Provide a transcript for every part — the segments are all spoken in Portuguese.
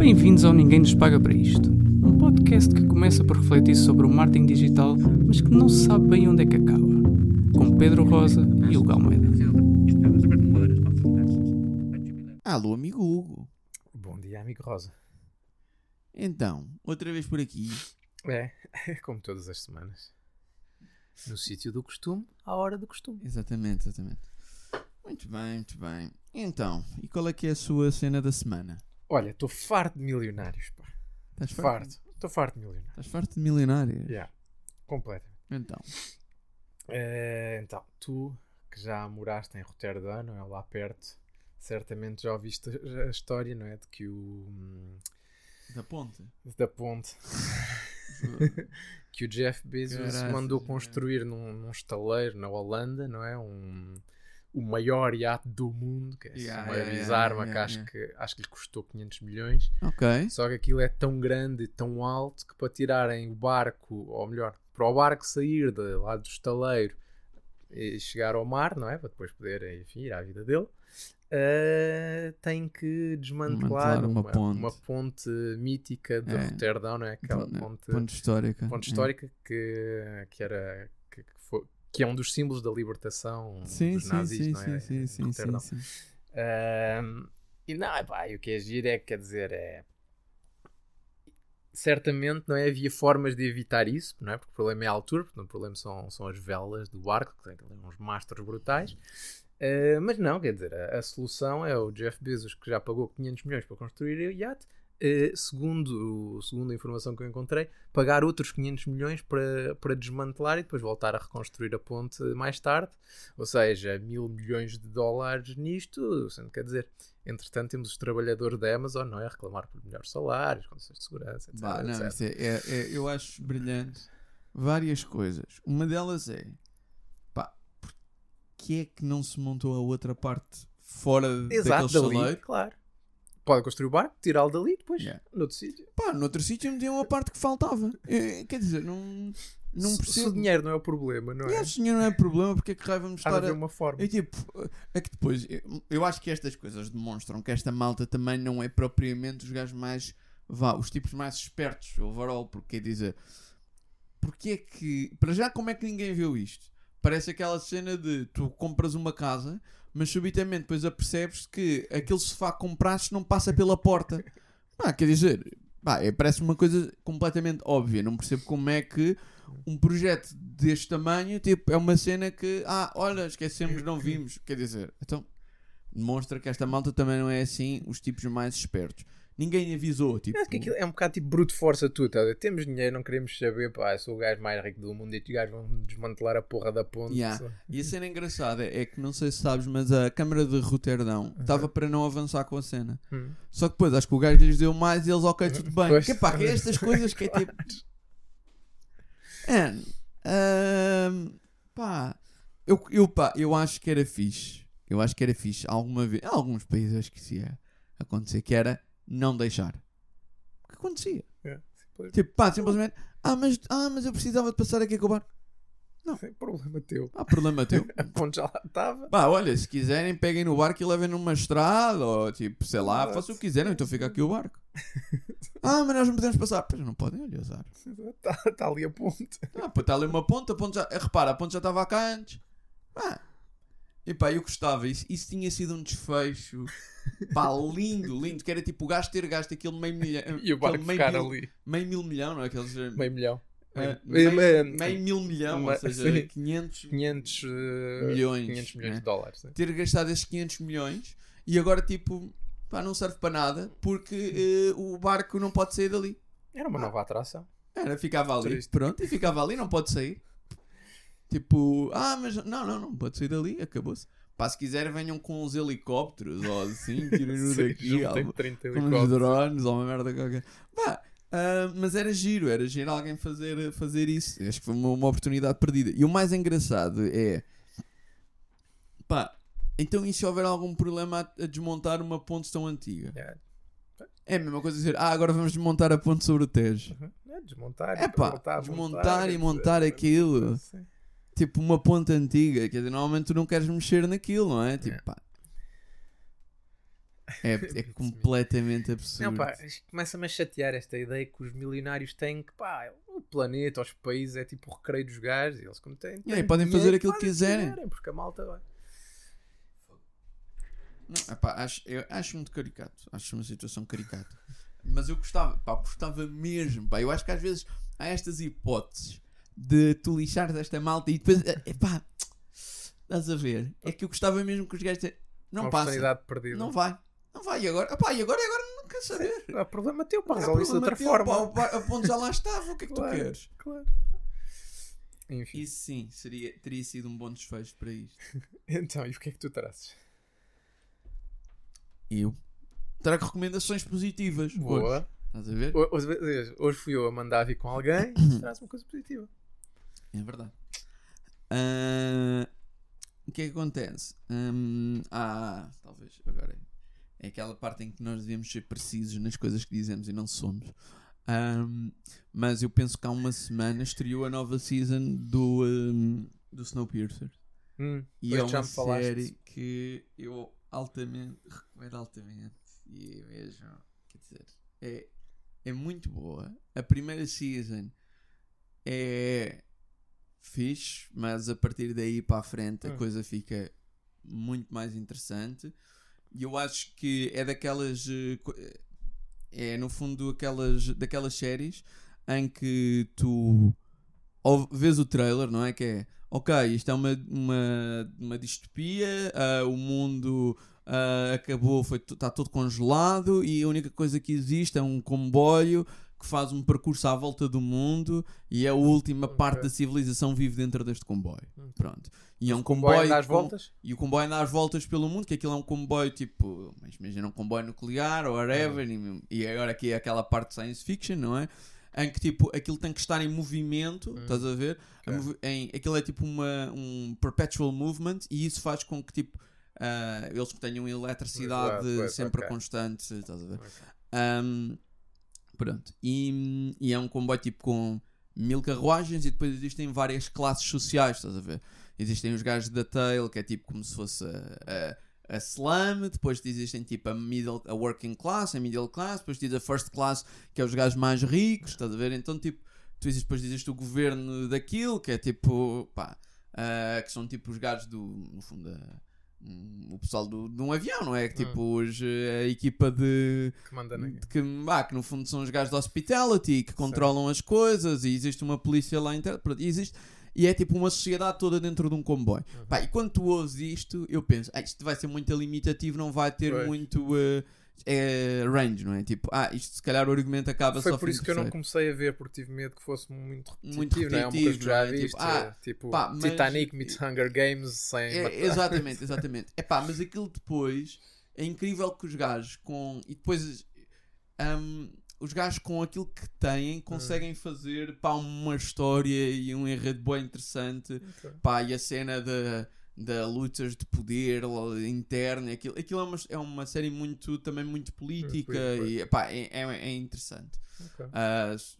Bem-vindos ao Ninguém Nos Paga para Isto. Um podcast que começa por refletir sobre o marketing digital, mas que não se sabe bem onde é que acaba. Com Pedro Rosa e Hugo Almeida. Alô, amigo Hugo. Bom dia, amigo Rosa. Então, outra vez por aqui. É, como todas as semanas. No sítio do costume, à hora do costume. Exatamente, exatamente. Muito bem, muito bem. Então, e qual é que é a sua cena da semana? Olha, estou farto de milionários, pá. Estás Farto. Estou farto de milionários. Estás farto de milionários? Yeah. Completamente. Então, Eh, então, tu que já moraste em Roterdão, não é? Lá perto, certamente já ouviste a história, não é? De que o. hum, da ponte. da ponte. que o Jeff Bezos mandou é. construir num, num estaleiro na Holanda, não é? Um, o maior iate do mundo, que é assim, Yeah, uma yeah, yeah, bizarra, yeah, que, acho que acho que lhe custou 500 milhões. ok. Só que aquilo é tão grande e tão alto que para tirarem o barco, ou melhor, para o barco sair de lá do estaleiro e chegar ao mar, não é? Para depois poder, enfim, ir à vida dele, eh, tem que desmantelar uma uma, ponte. uma ponte mítica de É. Roterdão, não é? Aquela Ponte- ponte, Ponte histórica. ponte histórica que, que era. Que, é um dos símbolos da libertação Sim, dos sim, nazis, sim, não é? sim, sim, sim, sim. Ahm, e não, epá, e o que é giro é que quer dizer, é. Certamente não é? havia formas de evitar isso, não é? Porque o problema é a altura, portanto, o problema são, são as velas do barco, que têm uns mastros brutais. Ah, mas não, quer dizer, a, a solução é o Jeff Bezos, que já pagou 500 milhões para construir o iate, segundo, segundo a informação que eu encontrei, pagar outros 500 milhões para, para desmantelar e depois voltar a reconstruir a ponte mais tarde. Ou seja, mil milhões de dólares nisto, sendo quer dizer, entretanto temos os trabalhadores da Amazon não é, a reclamar por melhores salários, condições de segurança, etc. Bah, não, etc. é, é- é- eu acho brilhante várias coisas. Uma delas é pá, porque é que não se montou a outra parte fora Exato, daquele dali, claro. Pode construir o barco, tirá-lo dali, depois Yeah. noutro sítio. Pá, noutro sítio metiam a parte que faltava. Eh, Quer dizer, não, não Se- Se, o dinheiro não é o problema, não E é? esse dinheiro não é problema, porque é que raio vamos Há estar haver a... uma forma. É tipo, é que depois, eu, eu acho que estas coisas demonstram que esta malta também não é propriamente os gajos mais, vá, os tipos mais espertos, overall, porque quer dizer, porque é que, para já, como é que ninguém viu isto? Parece aquela cena de tu compras uma casa, mas subitamente depois apercebes que aquele sofá que compraste não passa pela porta. Pá, quer dizer, é, parece uma coisa completamente óbvia. Não percebo como é que um projeto deste tamanho tipo, é uma cena que, ah, olha, esquecemos, não vimos. Quer dizer, então demonstra que esta malta também não é assim os tipos mais espertos. Ninguém avisou, tipo. É que é um bocado tipo brute força tudo, tá? Temos dinheiro, não queremos saber, pá, sou o gajo mais rico do mundo e os gajos vão desmantelar a porra da ponte. Yeah. E a cena engraçada é que não sei se sabes, mas a Câmara de Roterdão estava para não avançar com a cena. Hum. Só que depois acho que o gajo lhes deu mais e eles, ok, tudo bem. Pois. Que pá, que é estas coisas que é tipo. Ahm, pá, eu, eu, pá, eu acho que era fixe. Eu acho que era fixe. Alguma vez, em alguns países acho que isso ia acontecer, que era não deixar. O que acontecia? Yeah, simplesmente. Tipo, pá, simplesmente, ah, mas, ah, mas eu precisava de passar aqui com o barco. Sem problema teu. Ah, problema teu. A ponte já lá estava. Pá, olha, se quiserem, peguem no barco e levem numa estrada, ou tipo, sei lá, Exato. façam o que quiserem, então fica aqui o barco. ah, mas nós não podemos passar. Pois não podem, olha, azar. Está tá ali a ponte. Ah, pá, está ali uma ponta, a ponte já. Repara, a ponte já estava cá antes. Pá. E pá, eu gostava, isso, isso tinha sido um desfecho. Pá, lindo, lindo. Que era tipo o gajo ter gasto aquele meio milhão. E o barco ficar mil, ali. Meio mil milhão, não é? Aqueles. eh, Meio milhão. eh, meio- meio, meio- meio mil milhão, uma- ou seja, sim. 500 500 eh, Milhões, 500 milhões né? de dólares. sim. ter gastado esses 500 milhões e agora tipo pá, não serve para nada porque eh, o barco não pode sair dali. Era uma nova atração. Era, ficava ali, Triste. pronto, e ficava ali, não pode sair. Tipo, ah, mas não, não, não pode sair dali, acabou-se. Pá, se quiser venham com uns helicópteros ou assim, tirem-no Sim, daqui, algo, 30 com uns drones ou uma merda qualquer. Pá, ah, mas era giro, era giro alguém fazer, fazer isso. Acho que foi uma, uma oportunidade perdida. E o mais engraçado é, pá, então e se houver algum problema a, a desmontar uma ponte tão antiga? Yeah. É a mesma coisa dizer, ah, agora vamos desmontar a ponte sobre o Tejo. Uhum. É, desmontar, É pá, montar, desmontar e etc. montar aquilo. Sim. Tipo uma ponte antiga, quer dizer, normalmente tu não queres mexer naquilo, não é? Tipo, É. pá. É, é completamente absurdo. Não, pá, começa-me a chatear esta ideia que os milionários têm que, pá, o planeta, os países é tipo o recreio dos gajos e eles como têm. E aí, têm podem dinheiro, fazer aquilo que quiserem. Porque a malta vai. Não, epá, acho, eu acho muito caricato. Acho uma situação caricata. Mas eu gostava, pá, gostava mesmo. Pá, eu acho que às vezes há estas hipóteses de tu lixares esta malta e depois, eh, epá, estás a ver? É que eu gostava mesmo que os gajos. Não Uma passa. perdida. Não vai. Não vai. E agora? Epá, e agora? E agora não quero saber. Há problema teu, pá, Não resolve isso de outra teu, forma. pá, a ponto já lá estava. O que é que Claro. tu queres? Claro. Enfim. Isso sim, seria, teria sido um bom desfecho para isto. Então, e o que é que tu trazes? Eu trago recomendações positivas. Hoje. Boa. Estás a ver? Ho- Hoje, hoje fui eu a mandar vir com alguém traz uma coisa positiva. É verdade. Ah, o que é que acontece? Hum, ah, talvez agora é aquela parte em que nós devemos ser precisos nas coisas que dizemos e não somos. Ahm, mas eu penso que há uma semana estreou a nova season do, hum, do Snowpiercer. Hum, E é uma série que eu altamente recomendo altamente. E vejam, quer dizer, é, é muito boa. A primeira season é fixe, mas a partir daí para a frente a Hum. coisa fica muito mais interessante. E eu acho que é daquelas. eh, co- É no fundo aquelas, daquelas séries em que tu vês o trailer, não é? Que é ok, isto é uma, uma, uma distopia, ah, o mundo ah, acabou, está todo congelado e a única coisa que existe é um comboio que faz um percurso à volta do mundo e é a última Ok. parte da civilização vive dentro deste comboio. Hum. Pronto. E é um Comboio comboio. com- voltas? e o comboio anda às voltas pelo mundo, que aquilo é um comboio tipo, mas imagina um comboio nuclear ou whatever, Uhum. e, e agora aqui é aquela parte de science fiction, não é? Em que tipo, aquilo tem que estar em movimento, Hum. estás a ver? A Ok. movi- em, aquilo é tipo uma, um perpetual movement e isso faz com que tipo, ah, eles tenham eletricidade sempre constante, estás a ver? Um, pronto. E, e é um comboio tipo com mil carruagens e depois existem várias classes sociais, estás a ver? Existem os gajos da tail, que é tipo como se fosse a, a, a slum, depois existem tipo a middle, a working class, a middle class, depois diz a first class, que é os gajos mais ricos, estás a ver? Então tipo, tu existes, depois existe o governo daquilo, que é tipo, pá, ah, que são tipo os gajos do, no fundo, hum, o pessoal do, de um avião, não é? Que tipo os, eh, a equipa de, Que manda na... de que, ah, que no fundo são os gajos de hospitality que controlam as coisas e existe uma polícia lá interna e existe e é tipo uma sociedade toda dentro de um comboio. Uhum. Pá, e quando tu ouves isto, eu penso, ah, isto vai ser muito limitativo, não vai ter Pois. muito eh, eh, range, não é? Tipo, ah, isto se calhar o argumento acaba Foi só por isso de que eu não comecei a ver, porque tive medo que fosse muito repetitivo, Muito não é? Uma coisa que repetitivo, já não é? viste, Tipo, ah, é, tipo pá, mas- Titanic meets Hunger Games sem É, exatamente, exatamente. É pá, mas aquilo depois é incrível que os gajos com. E depois hum, os gajos com aquilo que têm conseguem fazer pá, uma história e um enredo bem interessante. Ok. Pá, e a cena da da lutas de poder interna, aquilo, aquilo é, uma, é uma série muito também muito política pois, e pá, é, é, é interessante. Ok. Ah, s-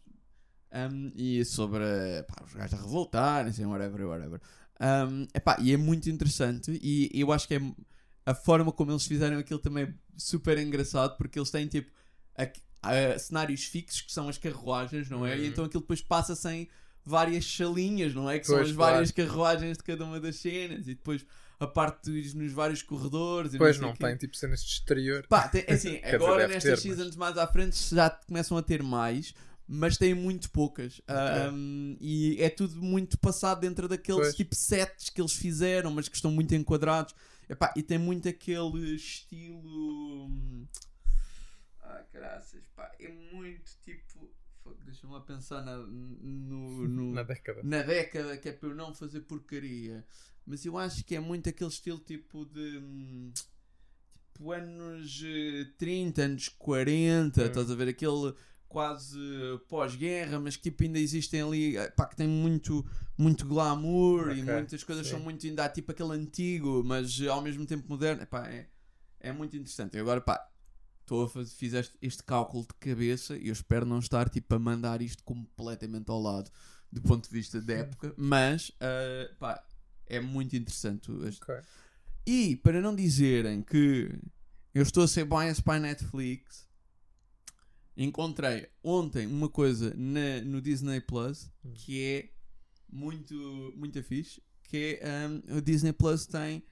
um, e sobre pá, os gajos a revoltarem, assim, whatever, whatever. Um, epá, e é muito interessante. E eu acho que é a forma como eles fizeram aquilo também é super engraçado porque eles têm tipo a- a- cenários fixos que são as carruagens, não é? E Uhum. então aquilo depois passa sem várias salinhas, não é? Que são Pois, as claro. várias carruagens de cada uma das cenas e depois a parte dos nos vários corredores. Pois não, quê. tem tipo cenas de exterior. Pá, tem- é assim, agora nestas ter, mas- seasons mais à frente já começam a ter mais, mas têm muito poucas. Ah, Ok. um, e é tudo muito passado dentro daqueles Pois. tipo sets que eles fizeram, mas que estão muito enquadrados. Epá, e tem muito aquele estilo. hum, Ah, graças, pá, é muito tipo. Deixa-me lá pensar na, no, no- Na década. na década que é para eu não fazer porcaria. Mas eu acho que é muito aquele estilo tipo de. hum, Tipo anos eh, 30, anos 40, Hum. estás a ver? Aquele quase eh, pós-guerra, mas que tipo ainda existem ali, eh, pá, que tem muito, muito glamour e Ok, muitas coisas sim. são muito ainda tipo aquele antigo, mas eh, ao mesmo tempo moderno. Epá, é, é muito interessante. E agora, pá, estou a fazer, fiz este, este cálculo de cabeça e eu espero não estar tipo a mandar isto completamente ao lado do ponto de vista da época, mas ah, pá, é muito interessante. o- este- Ok. E para não dizerem que eu estou a ser biased para a Netflix. Encontrei ontem uma coisa na- no Disney Plus Hum. que é muito, muito fixe. Que é um, o Disney Plus tem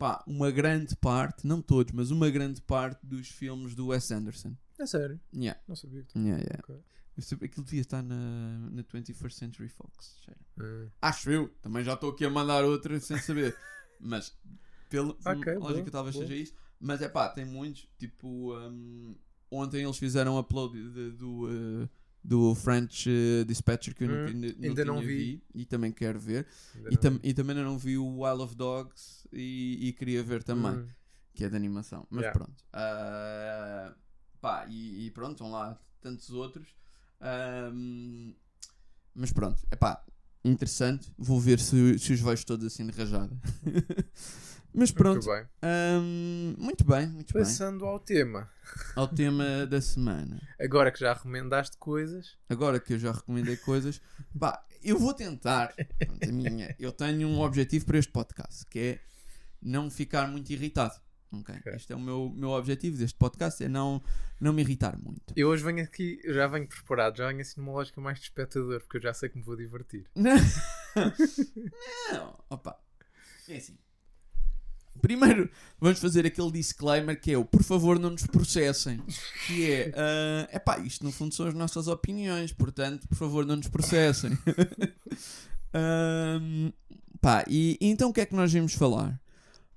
pá, uma grande parte, não todos, mas uma grande parte dos filmes do Wes Anderson. É sério, Yeah, não sabia que yeah, yeah. Ok. Eu sei- Aquilo devia estar na, na 21st Century Fox. Hum. Acho eu. Também já estou aqui a mandar outra sem saber. Mas, pelo Ok, lógica, boa, talvez boa. seja isso. Mas é pá, tem muitos. Tipo, um, ontem eles fizeram upload do, uh, do French uh, Dispatcher que eu Hum, ainda, ainda não tinha vi. e também quero ver. E, tam- vi. e também ainda não vi o Wild of Dogs e, e queria ver também, Hum. que é de animação. Mas Yeah. pronto. Ah, pá, e, e pronto, vão lá tantos outros. Ahm, mas pronto, é pá, interessante. Vou ver se, se os vejo todos assim de rajada. mas pronto, Muito bem. ahm, muito bem, muito bem. Passando ao tema. Ao tema da semana. Agora que já recomendaste coisas, Agora que eu já recomendei coisas, pá, eu vou tentar. Pronto, a minha, eu tenho um objetivo para este podcast, que é não ficar muito irritado. Ok? Ok. Este é o meu, meu objetivo deste podcast, é não, não me irritar muito. eu hoje venho aqui, já venho preparado, já venho assim numa lógica mais de espectador, porque eu já sei que me vou divertir. Não, não, opa, é assim. Primeiro, vamos fazer aquele disclaimer que é o por favor não nos processem. Que é, é epá, isto no fundo são as nossas opiniões, portanto, por favor não nos processem. Ahm, pá, e, e então o que é que nós vamos falar?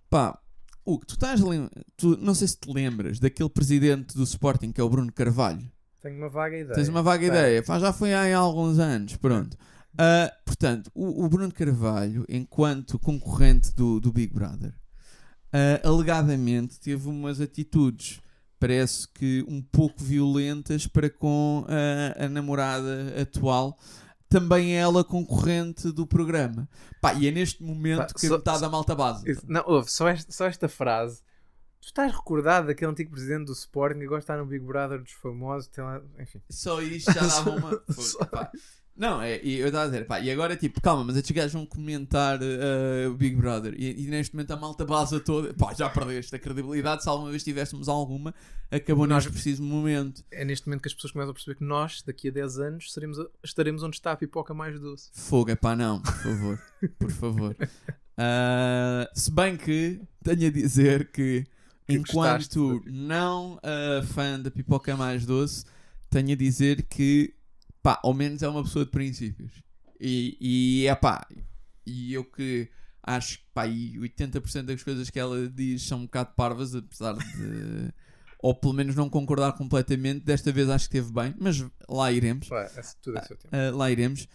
Pá, o que tu estás a lem- tu Não sei se te lembras daquele presidente do Sporting que é o Bruno Carvalho. Tenho uma vaga ideia. Tens uma vaga ideia. Pá, já foi há alguns anos. Pronto. Ah, portanto, o, o Bruno Carvalho, enquanto concorrente do, do Big Brother, ah, alegadamente teve umas atitudes, parece que um pouco violentas para com a, a namorada atual. Também ela concorrente do programa. Pá, e é neste momento Pá, que só- metade da malta base. Não, ouve, só esta, só esta frase. Tu estás recordado daquele antigo presidente do Sporting que agora está no Big Brother dos famosos, lá, enfim. Só isto já dava uma. Pá. Não, é, e eu estava a dizer, pá, e agora tipo, calma, mas estes gajos vão comentar uh, o Big Brother e, e neste momento a malta base toda, pá, já perdeste a credibilidade. Se alguma vez tivéssemos alguma, acabou Nós- preciso momento. É neste momento que as pessoas começam a perceber que nós, daqui a 10 anos, seremos, estaremos onde está a pipoca mais doce. Fogo, é pá, não, por favor, por favor. Uh, se bem que tenho a dizer que, Que enquanto não uh, fã da pipoca mais doce, tenho a dizer que, pá, ao menos é uma pessoa de princípios. E, e é pá, e eu que acho que, pá, e 80% das coisas que ela diz são um bocado parvas, apesar de. ou pelo menos não concordar completamente. Desta vez acho que esteve bem, mas lá iremos. Pá, é- tudo é seu tempo. Uh, lá iremos.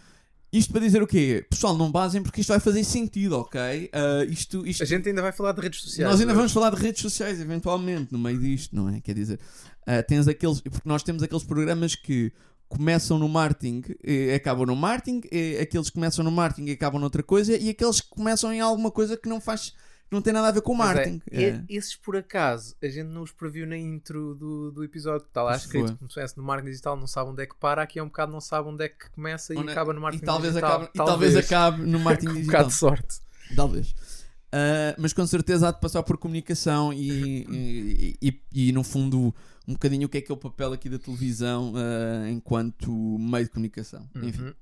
Isto para dizer o quê? Pessoal, não basem porque isto vai fazer sentido, ok? Uh, isto, isto, A gente ainda vai falar de redes sociais. nós ainda vamos falar de redes sociais, eventualmente, no meio disto, não é? Quer dizer, uh, tens aqueles. Porque nós temos aqueles programas que começam no marketing e acabam no marketing, e aqueles que começam no marketing e acabam noutra coisa, e aqueles que começam em alguma coisa que não faz. não tem nada a ver com o é, marketing. e- É. Esses, por acaso, a gente não os previu na intro do, do episódio. Está lá escrito que como se estivesse no marketing digital, não sabe onde é que para. Aqui é um bocado, não sabe onde é que começa e Onde- acaba no E marketing talvez, digital. acabe, e talvez acabe no marketing Com um digital. bocado de sorte. Talvez. Ah, mas com certeza há de passar por comunicação e, e, e- e, no fundo um bocadinho o que é que é o papel aqui da televisão ah, enquanto meio de comunicação. Enfim. Uhum.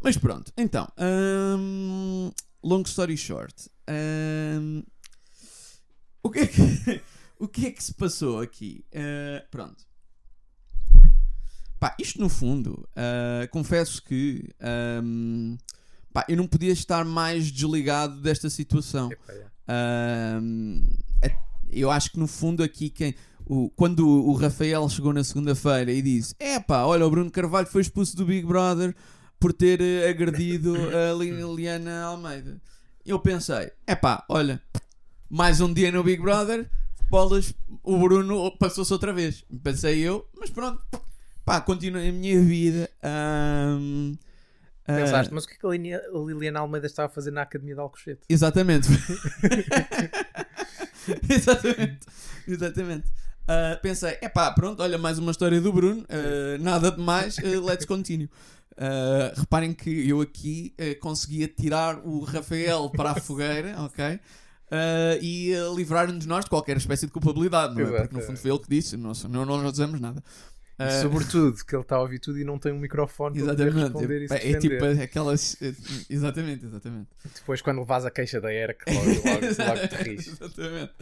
Mas pronto, então, hum, long story short, hum, o, que é que, o que é que se passou aqui? Ah, pronto. Pá, isto no fundo, ah, confesso que hum, pá, eu não podia estar mais desligado desta situação. Epá, é. Ahm, é- eu acho que no fundo aqui quem o, quando o Rafael chegou na segunda-feira e disse: É pá, olha, o Bruno Carvalho foi expulso do Big Brother por ter eh, agredido a Liliana Almeida. Eu pensei: É pá, olha, mais um dia no Big Brother, bolas, o Bruno passou-se outra vez. Pensei eu, mas pronto, pá, continuei a minha vida. Ahm, ah, Pensaste, mas o que é que a Liliana Almeida estava a fazer na Academia de Alcochete? Exatamente. exatamente. Exatamente. Ah, pensei, epá, pronto, olha, mais uma história do Bruno, ah, nada de mais, ah, let's continue. Ah, reparem que eu aqui conseguia tirar o Rafael para a fogueira, ok? uh, e uh, livrar-nos nós de qualquer espécie de culpabilidade, não é? Porque no fundo foi ele que disse, não, não, não nós dizemos nada. E Uh, sobretudo que ele está a ouvir tudo e não tem um microfone para poder Exatamente. responder e se É, é tipo aquelas. é, Exatamente, exatamente. Depois quando levas a queixa da ERC, logo, logo, logo te rires. exatamente.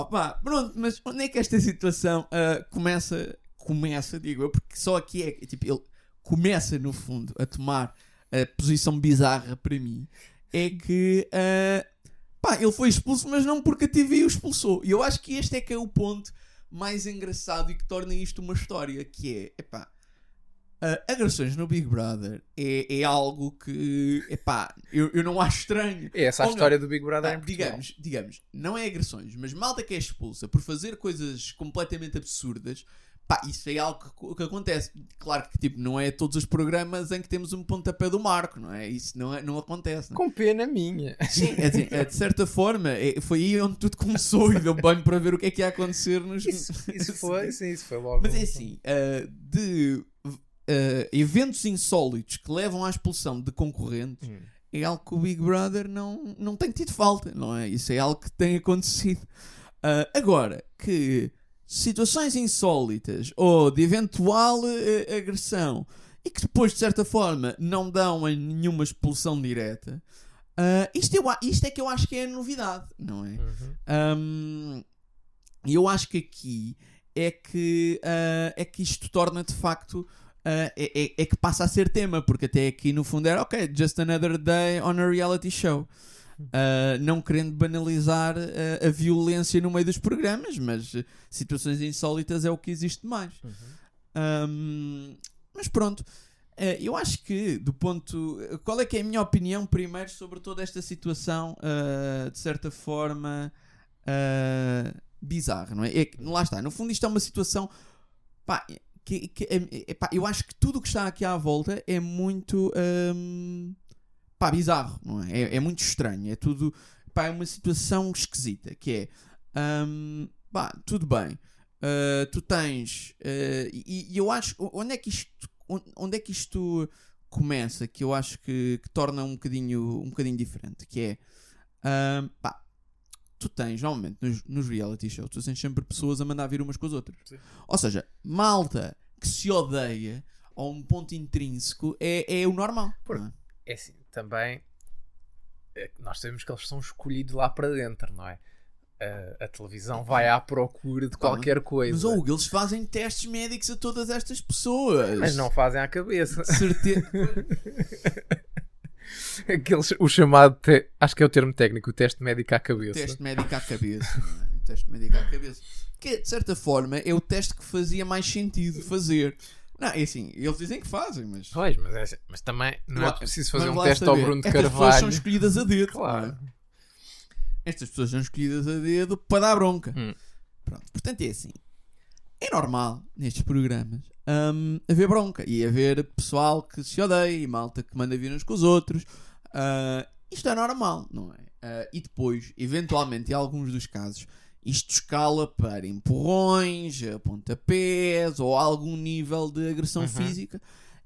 Opa, pronto, mas onde é que esta situação ah, começa? Começa, digo eu, porque só aqui é. Tipo, ele começa no fundo a tomar a posição bizarra para mim. É que. ah, pá, ele foi expulso, mas não porque a TV o expulsou. E eu acho que este é que é o ponto mais engraçado e que torna isto uma história. Que é, epá, ah, agressões no Big Brother é, é algo que, epá, eu, eu não acho estranho. É essa a Ou não. história do Big Brother Ah, em Portugal. digamos, digamos, não é agressões, mas malta que é expulsa por fazer coisas completamente absurdas, pá, isso é algo que, que acontece. Claro que tipo, não é todos os programas em que temos um pontapé do marco, não é? Isso não, é, não acontece. Não? Com pena minha. Sim, é assim, é, de certa forma, é- foi aí onde tudo começou e deu banho para ver o que é que ia acontecer nos. Isso, isso foi, sim, isso foi logo. Mas é assim, ah, de ah, eventos insólitos que levam à expulsão de concorrentes Hum. é algo que o Big Brother não, não tem tido falta, não é? Isso é algo que tem acontecido. Ah, agora, que situações insólitas ou de eventual eh, agressão e que depois, de certa forma, não dão em nenhuma expulsão direta, ah, isto, eu, a- isto é que eu acho que é a novidade, não é? Uhum. Um, E eu acho que aqui é que, ah, é que isto torna de facto. Ah, é, é- é que passa a ser tema, porque até aqui no fundo era ok, just another day on a reality show. Ah, não querendo banalizar ah, a violência no meio dos programas, mas situações insólitas é o que existe mais. Um, mas pronto, eu acho que do ponto. Qual é que é a minha opinião primeiro sobre toda esta situação, de certa forma bizarra, não é? É lá está, no fundo isto é uma situação. Pá, que, que- é- eu acho que tudo o que está aqui à volta é muito. ahm, pá, bizarro, não é? É, é muito estranho, é tudo. Pá, é uma situação esquisita que é. ahm, pá, tudo bem. Uh, tu tens uh, e, e eu acho onde é que isto onde- é que isto começa que eu acho que, que torna um bocadinho um bocadinho diferente que é um, pá, tu tens normalmente nos, nos reality shows tu tens sempre pessoas a mandar vir umas com as outras Sim. ou seja malta que se odeia a um ponto intrínseco é, é o normal Porque- é? É assim, também é nós sabemos que eles são escolhidos lá para dentro, não é? A, a televisão vai à procura de Claro, qualquer coisa. mas oh, eles fazem testes médicos a todas estas pessoas Mas não fazem à cabeça. certeza Aqueles, o chamado, te- acho que é o termo técnico, o teste médico à cabeça. teste médico à cabeça. é? O teste médico à cabeça. Que, de certa forma, é o teste que fazia mais sentido fazer. Não, é assim, eles dizem que fazem, mas. Pois, mas, é assim, mas também não é Lá- preciso fazer um teste ao saber. Bruno de Estas pessoas Carvalho. são escolhidas a dedo. Claro. não é? Estas pessoas são escolhidas a dedo para dar bronca. Hum. Pronto, portanto é assim. É normal nestes programas hum, haver bronca e haver pessoal que se odeia e malta que manda vir uns com os outros. Ah, isto é normal, não é? Ah, e depois, eventualmente, em alguns dos casos, isto escala para empurrões, pontapés ou algum nível de agressão Uhum. física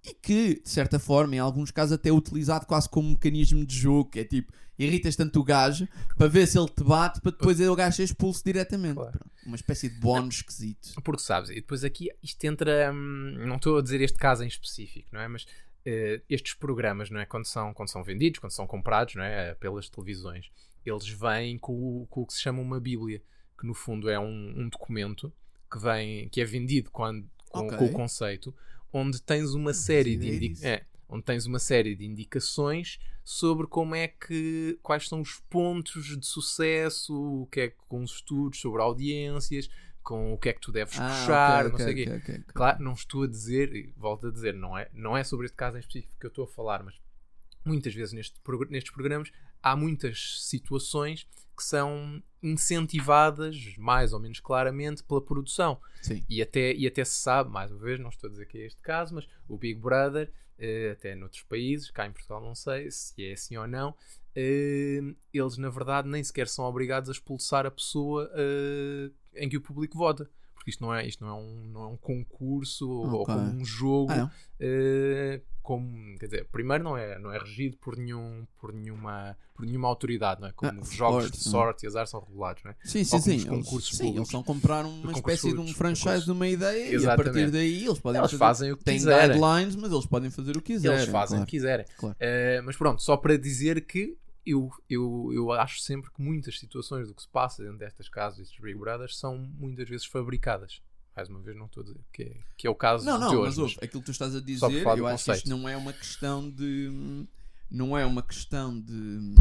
e que, de certa forma, em alguns casos, até é utilizado quase como um mecanismo de jogo, que é tipo, irritas tanto o gajo para ver se ele te bate para depois o gajo ser expulso diretamente. Claro. Uma espécie de bónus esquisito. Porque sabes, e depois aqui isto entra. hum, não estou a dizer este caso em específico, não é? Mas eh, estes programas, não é? Quando são, quando são vendidos, quando são comprados, não é? Pelas televisões, eles vêm com, o- com o que se chama uma Bíblia, que no fundo é um, um documento que, vem, que é vendido quando, com, Ok. com o conceito, onde tens uma série de ideia indi- disso. é, onde tens uma série de indicações sobre como é que quais são os pontos de sucesso, o que é que com os estudos sobre audiências, com o que é que tu deves puxar, Ah, ok, não sei o ok, quê. Claro, não estou a dizer, e volto a dizer, não é, não é sobre este caso em específico que eu estou a falar, mas muitas vezes neste, nestes programas há muitas situações que são incentivadas mais ou menos claramente pela produção. Sim. E até, e até se sabe, mais uma vez, não estou a dizer que é este caso, mas o Big Brother, eh, até noutros países, cá em Portugal não sei se é assim ou não, eh, eles na verdade nem sequer são obrigados a expulsar a pessoa eh, em que o público vota. Porque isto não é, isto não é, um, não é um concurso ou Ok. como um jogo. Ah, eh, como, quer dizer, primeiro não é, não é regido por, nenhum, por, nenhuma, por nenhuma autoridade, não é? Como Ah, os jogos sorte, de não. sorte e azar são regulados, não é? Sim, Ou sim, sim. os Eles, concursos sim, públicos. eles vão comprar uma Concursos espécie de um públicos, franchise concursos. de uma ideia e a Exatamente. partir daí eles podem Eles fazer, fazem o que têm quiserem. guidelines, mas eles podem fazer o que quiserem. Eles fazem o claro. que quiserem. Claro. Eh, mas pronto, só para dizer que eu, eu, eu acho sempre que muitas situações do que se passa dentro destas casas, destes Big Brothers, são muitas vezes fabricadas. Mais uma vez, não estou a dizer que é, que é o caso Não, de não, hoje. mas ouve, aquilo que tu estás a dizer, eu acho que isto não é uma questão de. Não é uma questão de. hum,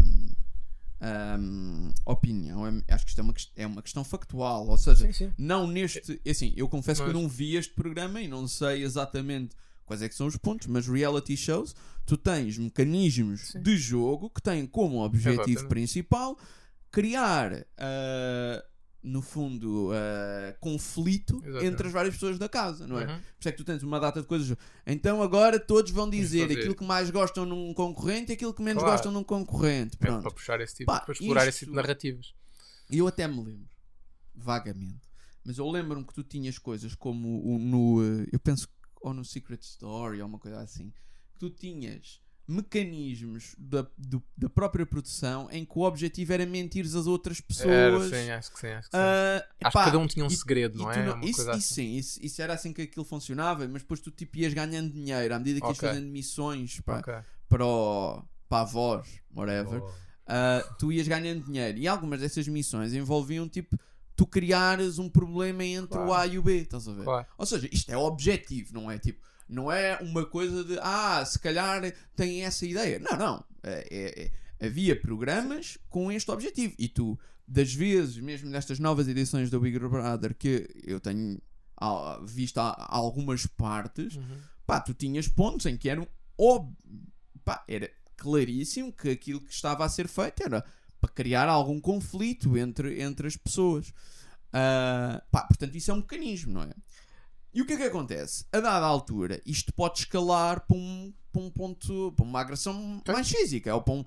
opinião, é- acho que isto é uma, é uma questão factual. Ou seja, Sim, sim. não neste. é Assim, eu confesso que eu Mas- não vi este programa e não sei exatamente quais é que são os pontos, mas reality shows, tu tens mecanismos Sim. de jogo que têm como objetivo Exatamente. principal criar. ah, no fundo, ah, conflito Exatamente. entre as várias pessoas da casa, não é? Uhum. Por isso é que tu tens uma data de coisas. Então agora todos vão dizer aquilo que mais gostam num concorrente e aquilo que menos Claro. gostam num concorrente. É Pronto. para puxar esse tipo, Pá, para explorar esse isto- tipo de narrativas. E eu até me lembro, vagamente, mas eu lembro-me que tu tinhas coisas como o- no. eh, Eu penso que ou no Secret Story ou uma coisa assim, que tu tinhas mecanismos da, do- da própria produção em que o objetivo era mentir às outras pessoas. Era, sim, acho que sim. Acho que, sim. Acho que cada um tinha um e- segredo, e não é? não- isso, isso assim. sim, isso, isso era assim que aquilo funcionava, mas depois tu tipo ias ganhando dinheiro à medida que ias Ok. fazendo missões para, Ok. para, o, para a voz, whatever, Oh. ah, tu ias ganhando dinheiro. E algumas dessas missões envolviam tipo tu criares um problema entre o Claro. A e o B, estás a ver? Claro. Ou seja, isto é objetivo, não é tipo, não é uma coisa de ah, se calhar tem essa ideia. Não, não. É- é- é- havia programas com este objetivo. E tu, das vezes, mesmo nestas novas edições do Big Brother, que eu tenho visto algumas partes, Uhum. pá, tu tinhas pontos em que eram ob... pá, era claríssimo que aquilo que estava a ser feito era para criar algum conflito entre, entre as pessoas. Ah, pá, portanto, isso é um mecanismo, não é? E o que é que acontece? A dada altura, isto pode escalar para um, para um ponto, para uma agressão mais física, ou para um.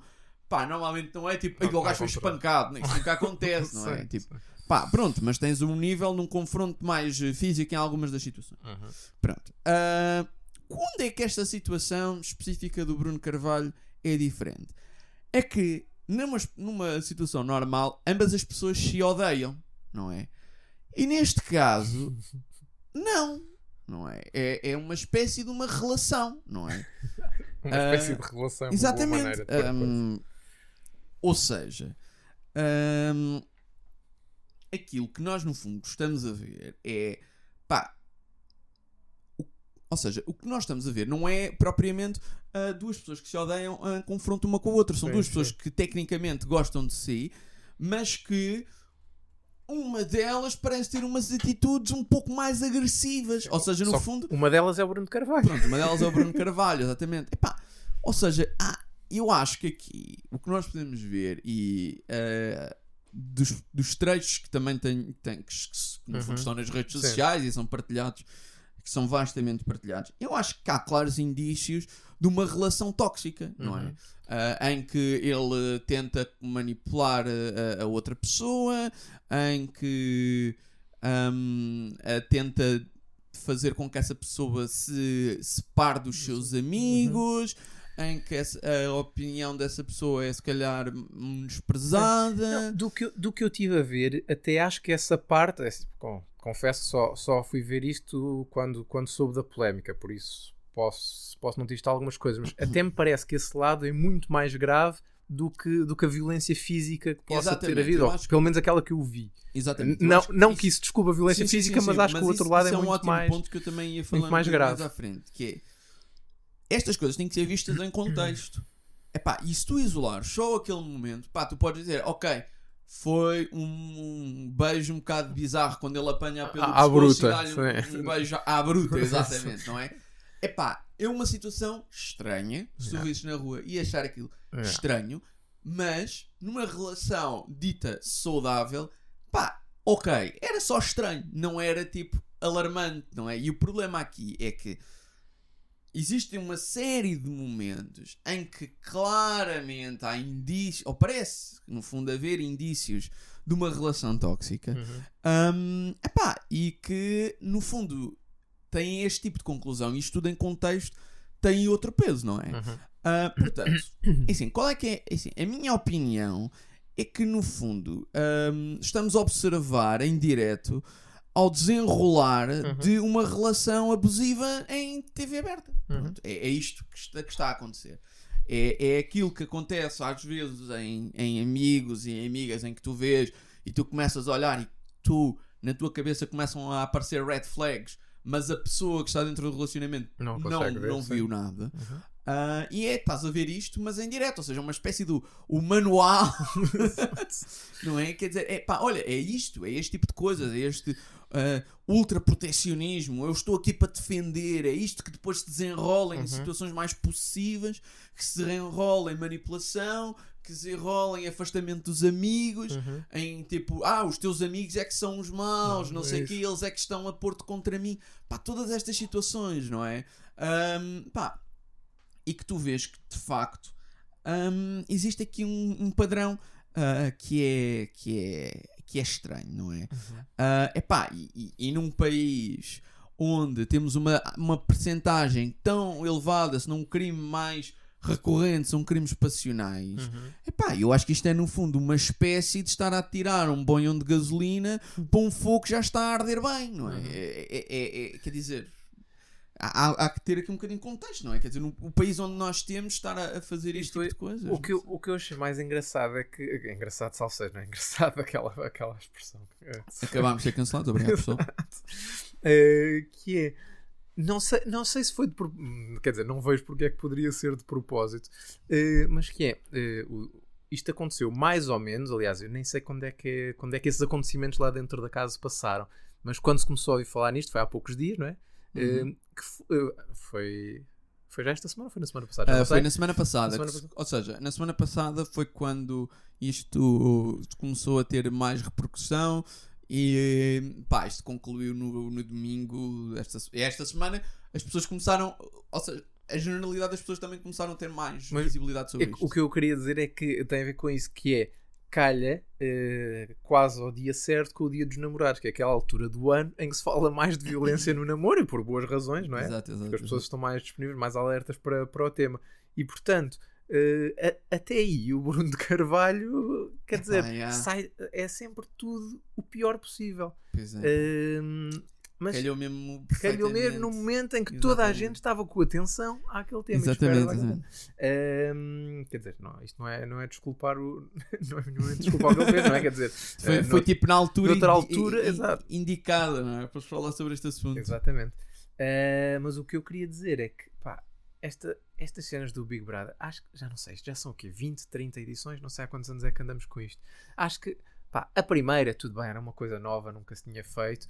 Pá, normalmente não é tipo, Não, não é gajo foi espancado, né? isto nunca acontece, não é? Sim, Tipo, sim. pá, pronto, mas tens um nível num confronto mais eh, físico em algumas das situações. Uhum. Pronto. Ah, quando é que esta situação específica do Bruno Carvalho é diferente? É que numa, numa situação normal, ambas as pessoas se odeiam, não é? E neste caso, não. Não é? É, é uma espécie de uma relação, não é? Uma espécie de relação. Exatamente. Hum, ou seja, hum, aquilo que nós no fundo estamos a ver é pá. ou seja, o que nós estamos a ver não é propriamente ah, duas pessoas que se odeiam em confronto uma com a outra. São Sim, duas sim. pessoas que tecnicamente gostam de si, mas que uma delas parece ter umas atitudes um pouco mais agressivas. Ou seja, no Só fundo, Uma delas é o Bruno Carvalho. Pronto, uma delas é o Bruno Carvalho, exatamente. Epá, ou seja, há- eu acho que aqui o que nós podemos ver e eh, dos, dos trechos que também têm, têm- que, que Uhum. estão nas redes Sim. sociais e são partilhados, que são vastamente partilhados, eu acho que há claros indícios de uma relação tóxica, não é? Uhum. Ah, em que ele tenta manipular a, a- outra pessoa, em que a tenta fazer com que essa pessoa se separe dos seus amigos, em que a opinião dessa pessoa é se calhar menosprezada. Não, do, que, eu- do que eu tive a ver, até acho que essa parte, é, com- confesso, só, só fui ver isto quando, quando soube da polémica, por isso posso, posso não ter visto algumas coisas, mas até me parece que esse lado é muito mais grave do que, do que a violência física que possa ter Exatamente, havido, eu ou que- pelo menos aquela que eu vi. Exatamente. Eu Não, acho não isso- que isso desculpa a violência Sim, física, sim, mas sim, acho que o outro lado isso é um muito ótimo mais. ponto que eu também ia falar mais grave. à frente, que é estas coisas têm que ser vistas em contexto. Epá, e se tu isolares só aquele momento, pá, tu podes dizer, ok, foi um, um beijo um bocado bizarro quando ele apanha pelo À- à bruta, e um, um beijo à bruta, exatamente, não é? Epá, é uma situação estranha, se tu na rua e achar aquilo Yeah. estranho, mas numa relação dita saudável, pá, ok, era só estranho, não era tipo alarmante, não é? E o problema aqui é que existem uma série de momentos em que claramente há indícios, ou parece, no fundo, haver indícios de uma relação tóxica. Uhum. Um, epá, e que, no fundo, tem este tipo de conclusão. E isto tudo em contexto tem outro peso, não é? Uhum. Ah, portanto, assim, qual é que é? Assim, a minha opinião é que, no fundo, ahm, estamos a observar em direto ao desenrolar Uhum. de uma relação abusiva em TV aberta. Uhum. É, é isto que está, que está a acontecer. É, é aquilo que acontece às vezes em, em amigos e em amigas em que tu vês e tu começas a olhar e tu, na tua cabeça, começam a aparecer red flags, mas a pessoa que está dentro do relacionamento Não não, ver, não sim. viu nada. Uhum. Ah, e é, estás a ver isto, mas em direto, ou seja, uma espécie do o manual, não é? Quer dizer, é pá, olha, é isto, é este tipo de coisas, é este ah, ultraprotecionismo. Eu estou aqui para defender, é isto que depois se desenrola em Uhum. situações mais possíveis, que se desenrola em manipulação, que se desenrola em afastamento dos amigos, Uhum. em tipo, ah, os teus amigos é que são os maus, Não, não é sei o isso. que, eles é que estão a pôr-te contra mim. Pá, todas estas situações, não é? Ahm, pá, e que tu vês que de facto ahm, existe aqui um, um padrão ah, que, é, que, é, que é estranho, não é? Uhum. Ah, epá, e, e, e num país onde temos uma, uma percentagem tão elevada, se não um crime mais recorrente, são crimes passionais. Uhum. Epá, eu acho que isto é no fundo uma espécie de estar a tirar um banhão de gasolina para um fogo que já está a arder bem, não é? Uhum. É- é- é- é- quer dizer, há, há- que ter aqui um bocadinho de contexto, não é? Quer dizer, no, o país onde nós temos estar a, a fazer este Isto tipo é- de coisas. O que, eu, o que eu achei mais engraçado é que. é Engraçado, salseiro, não é engraçado aquela, aquela expressão. Acabámos de ser cancelados, obrigado pessoal. Eh, que é. Não sei, não sei se foi de pro- hum, Quer dizer, não vejo porque é que poderia ser de propósito. Eh, mas que é. eh, o- isto aconteceu mais ou menos. Aliás, eu nem sei quando é, que, quando é que esses acontecimentos lá dentro da casa passaram. Mas quando se começou a ouvir falar nisto, foi há poucos dias, não é? Uhum. que fo- eh, foi. Foi já esta semana ou foi na semana passada? Não foi na semana passada. Na semana que- passada. Ou seja, na semana passada foi quando isto começou a ter mais repercussão e pá, isto concluiu no, no domingo. Esta, esta semana as pessoas começaram. Ou seja, a generalidade das pessoas também começaram a ter mais Mas visibilidade sobre É que isto. o que eu queria dizer é que tem a ver com isso, que é calha eh, quase ao dia certo com o dia dos namorados, que é aquela altura do ano em que se fala mais de violência no namoro, e por boas razões, não é? Exato, exato. Porque as pessoas exato. estão mais disponíveis, mais alertas para, para o tema. E portanto, eh, a- até aí o Bruno de Carvalho, quer dizer, yeah. sai, é sempre tudo o pior possível. Pois é. Ehm, mas Calhou mesmo. calhou mesmo no momento em que toda a Exatamente. gente estava com atenção àquele tema. Exatamente, exatamente. Ahm, quer dizer, não, isto não é, não é desculpar o. Não é, não é desculpar o que ele fez, não é? Quer dizer, Foi, eh, foi no- tipo na altura, noutra indi- altura, i- i- exato. indicada, não é? Para falar sobre este assunto. Exatamente. Ah, mas o que eu queria dizer é que, pá, esta, estas cenas do Big Brother, acho que, já não sei, já são o quê? 20, 30 edições? Não sei há quantos anos é que andamos com isto. Acho que, pá, a primeira, tudo bem, era uma coisa nova, nunca se tinha feito.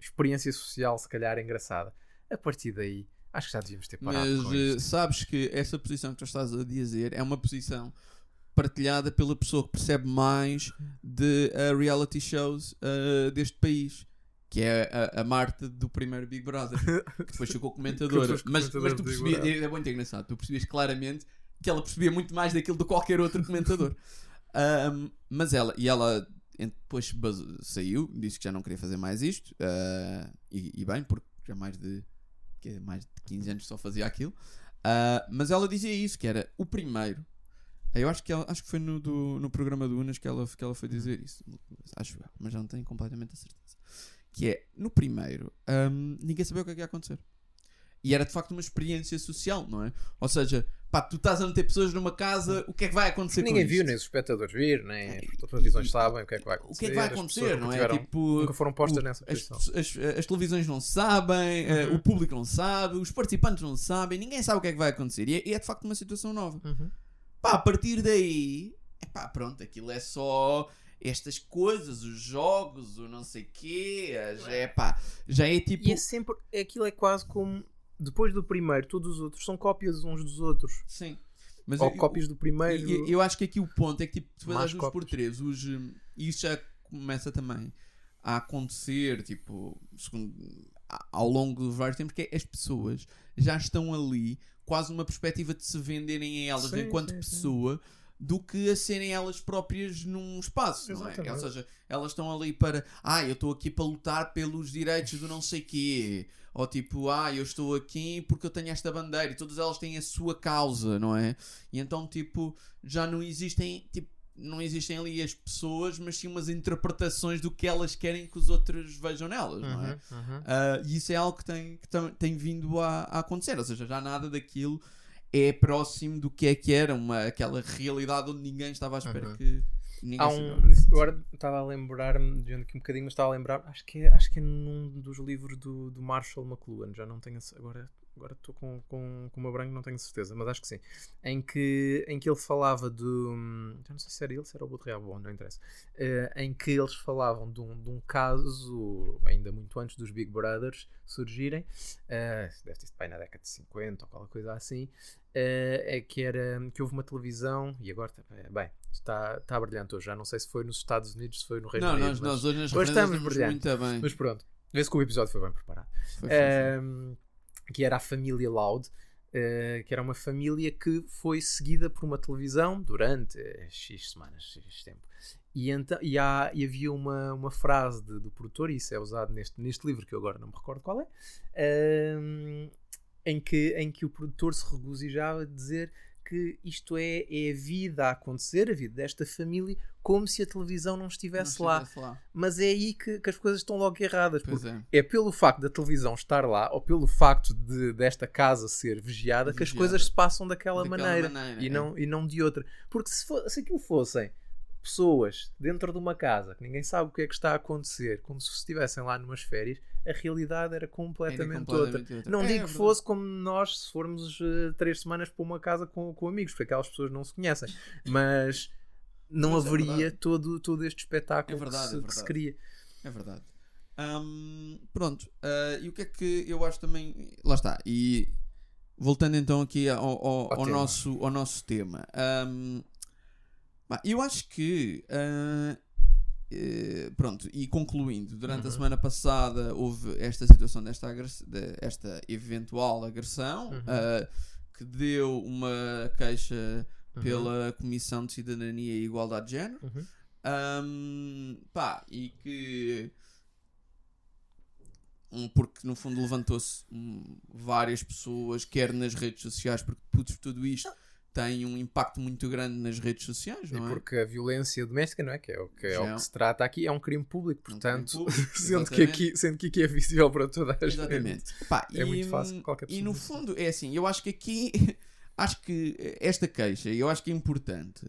Experiência social, se calhar, engraçada. A partir daí, acho que já devíamos ter parado Mas eh, sabes que essa posição que tu estás a dizer é uma posição partilhada pela pessoa que percebe mais de eh, reality shows eh, deste país. Que é a, a Marta do primeiro Big Brother, que depois ficou comentadora. mas, mas tu percebias, Brother. é muito engraçado, tu percebias claramente que ela percebia muito mais daquilo do que qualquer outro comentador. Ahm, mas ela, e ela depois saiu, disse que já não queria fazer mais isto, ah, e, e bem, porque já mais de, que é mais de 15 anos só fazia aquilo. Ah, mas ela dizia isso, que era o primeiro. Eu acho que, ela, acho que foi no, do- no programa do Unas que ela, que ela foi dizer isso. Acho eu, mas já não tenho completamente a certeza. Que é, no primeiro, ahm, ninguém sabia o que é que ia acontecer. E era de facto uma experiência social, não é? Ou seja, pá, tu estás a meter pessoas numa casa, o que é que vai acontecer Ninguém com viu, isto? nem os espectadores viram, nem as televisões sabem o que é que vai O acontecer. que é que vai acontecer, não nunca é? tiveram- Tipo, nunca foram postas o- nessa as, posição. as- as televisões não sabem, eh, Uhum. o público não sabe, os participantes não sabem, ninguém sabe o que é que vai acontecer. E é, e é de facto uma situação nova. Uhum. Pá, a partir daí, é pá, pronto, aquilo é só estas coisas, os jogos, o não sei quê, já é pá, já é tipo. E é sempre. Aquilo é quase como. Depois do primeiro, todos os outros são cópias uns dos outros. Sim. Mas Ou eu- cópias do primeiro. E- e- eu acho que aqui o ponto é que tipo, tu Mais uns por três, os, hum, e isso já começa também a acontecer, tipo, segundo, ao longo de vários tempos, que é as pessoas já estão ali quase uma perspectiva de se venderem a elas Sim, enquanto sim, sim. Do que a serem elas próprias num espaço, não é? Exatamente. Ou seja, elas estão ali para, ah, eu estou aqui para lutar pelos direitos do não sei quê, ou tipo, ah, eu estou aqui porque eu tenho esta bandeira, e todas elas têm a sua causa, não é? E então, tipo, já não existem, tipo, não existem ali as pessoas, mas sim umas interpretações do que elas querem que os outros vejam nelas, não é? Uhum, uhum. Ah, e isso é algo que tem, que tem vindo a, a acontecer, ou seja, já nada daquilo é próximo do que é que era uma, aquela realidade onde ninguém estava à espera Uhum. que ninguém Há um, agora estava a lembrar-me, desviando aqui um bocadinho, mas estava a lembrar, acho que é, acho que é num dos livros do, do Marshall McLuhan, já não tenho, agora agora estou com, com, com uma branca, não tenho certeza, mas acho que sim, em que, em que ele falava do, já não sei se era ele, se era o Baudrillard, bom, não interessa, eh, em que eles falavam de um, de um caso, ainda muito antes dos Big Brothers surgirem, eh, deve ter sido bem na década de 50 ou qualquer coisa assim, é que era que houve uma televisão e agora eh, bem está, está brilhante hoje já não sei se foi nos Estados Unidos se foi no Reino Não, Unido nós, mas, nós hoje nas hoje estamos brilhantes. muito bem. mas pronto vê-se que o episódio foi bem preparado Foi, foi, foi. Ahm, que era a família Loud eh, que era uma família que foi seguida por uma televisão durante eh, X semanas, X tempo. E, então, e, há- e havia uma, uma frase de- do produtor, e isso é usado neste, neste livro que eu agora não me recordo qual é, ahm, em, que, em que o produtor se regozijava de dizer que isto é, é a vida a acontecer, a vida desta família, como se a televisão não estivesse Não lá. estivesse lá. Mas é aí que, que as coisas estão logo erradas. É. é pelo facto da televisão estar lá ou pelo facto de, desta casa ser vigiada, que as Vigiada. coisas se passam daquela, Daquela maneira, maneira, e, é. não, e não de outra. Porque se, fo- se aquilo fossem pessoas dentro de uma casa que ninguém sabe o que é que está a acontecer, como se estivessem lá numas férias, a realidade era Era completamente, completamente outra. outra. Não É, é digo que verdade. fosse como nós se formos eh, três semanas para uma casa com, com amigos, porque aquelas pessoas não se conhecem, mas não Mas é haveria verdade. todo, todo este espetáculo É verdade, que, se, é que se cria. É verdade. Hum, pronto. ah, e o que é que eu acho também. Lá está. E voltando então aqui ao, ao, Ao nosso, ao nosso tema. hum, eu acho que. ah, eh, pronto, e concluindo, durante a Uhum. semana passada houve esta situação desta, de- esta eventual agressão Uhum. ah, que deu uma queixa Uhum. pela Comissão de Cidadania e Igualdade de Género. Uhum. Um, pá, e que um, porque no fundo levantou-se hum, várias pessoas, quer nas redes sociais, porque tudo, tudo isto tem um impacto muito grande nas redes sociais, E não é? porque a violência doméstica, não é? Que é o que, é o é um- que se trata aqui, é um crime público, Um portanto, crime público, sendo, que aqui, sendo que aqui é visível para toda a gente. Exatamente. Pá, É muito fácil, qualquer E pessoa no diz. fundo, é assim, eu acho que aqui, acho que esta queixa, eu acho que é importante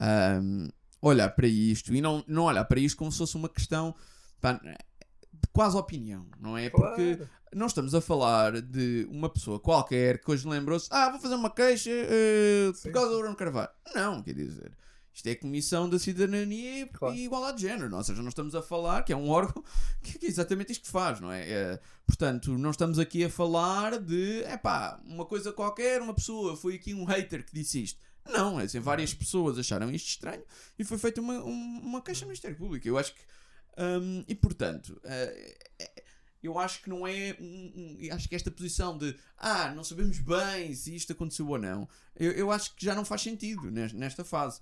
ahm, olhar para isto e não, não olhar para isto como se fosse uma questão pá, de quase opinião, não é? Porque Claro. Não estamos a falar de uma pessoa qualquer que hoje lembrou-se, ah, vou fazer uma queixa Sim, por causa do Bruno Carvalho. Não, quer dizer, isto é a Comissão da Cidadania e- Claro. e Igualdade de Género, não? ou seja, não estamos a falar que é um órgão que, que é exatamente isto que faz, não é? É, portanto, não estamos aqui a falar de, é pá, uma coisa qualquer, uma pessoa, foi aqui um hater que disse isto. Não, é assim, várias pessoas acharam isto estranho e foi feita uma, um- uma queixa no Ministério Público. Eu acho que. hum, e portanto, eh, eu acho que não é. Um, um- acho que esta posição de ah, não sabemos bem se isto aconteceu ou não, eu, eu acho que já não faz sentido nes- nesta fase.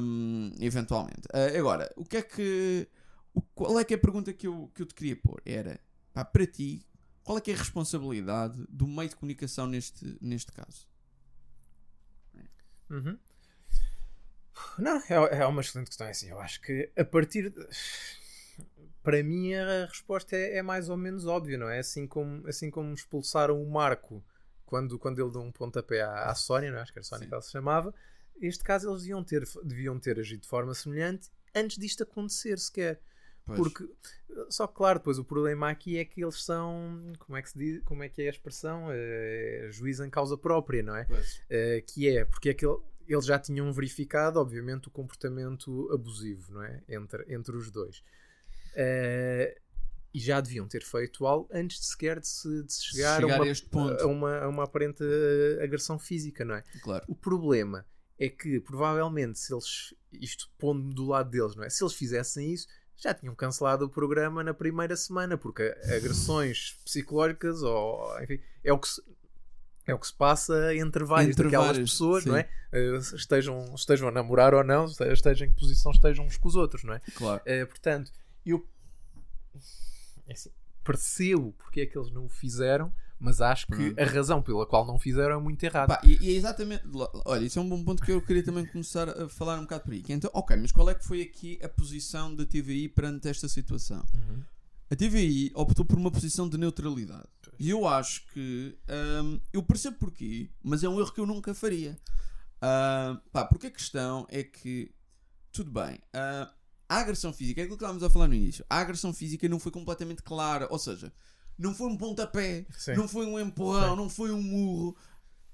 Hum, eventualmente. Ah, agora, o que é que. o- qual é que é a pergunta que eu, que eu te queria pôr? Era pá, para ti, qual é que é a responsabilidade do meio de comunicação neste, neste caso? Uhum. Não, é, é uma excelente questão. É assim, eu acho que a partir. de- Para mim, a resposta é, é mais ou menos óbvia, não é? Assim como, assim como expulsaram o Marco quando, quando ele deu um pontapé à, à Sónia, não é? acho que era Sónia Sim. que ela se chamava. Neste caso, eles deviam ter, deviam ter agido de forma semelhante antes disto acontecer sequer. Pois. Porque, só que claro, depois o problema aqui é que eles são, como é que se diz, como é que é a expressão? É, juiz em causa própria, não é? Uh, que é porque é que ele- eles já tinham verificado, obviamente, o comportamento abusivo não é? entre, entre os dois. Uh, e já deviam ter feito algo antes de sequer de se, de se chegar, Chegar a, uma, este ponto. a uma, a uma aparente uh, agressão física, não é? Claro. O problema é que, provavelmente, se eles, isto pondo do lado deles, não é? Se eles fizessem isso, já tinham cancelado o programa na primeira semana, porque agressões psicológicas, ou enfim, é o que se, é o que se passa entre várias Entre daquelas várias, pessoas, sim. não é? Eh, estejam, estejam a namorar ou não, estejam em que posição estejam uns com os outros, não é? Claro. Eh, portanto, eu é assim, percebo porque é que eles não o fizeram, mas acho que Pronto. a razão pela qual não fizeram é muito errada. Pá, e, e é exatamente. Olha, isso é um bom ponto que eu queria também começar a falar um bocado por aí. Que Então, ok, mas qual é que foi aqui a posição da TVI perante esta situação? Uhum. A TVI optou por uma posição de neutralidade. E eu acho que. hum, eu percebo porquê, mas é um erro que eu nunca faria. Hum, pá, porque a questão é que. Tudo bem. hum, a agressão física, é aquilo que estávamos a falar no início. A agressão física não foi completamente clara. Ou seja, não foi um pontapé, Sim. não foi um empurrão, Sim. não foi um murro.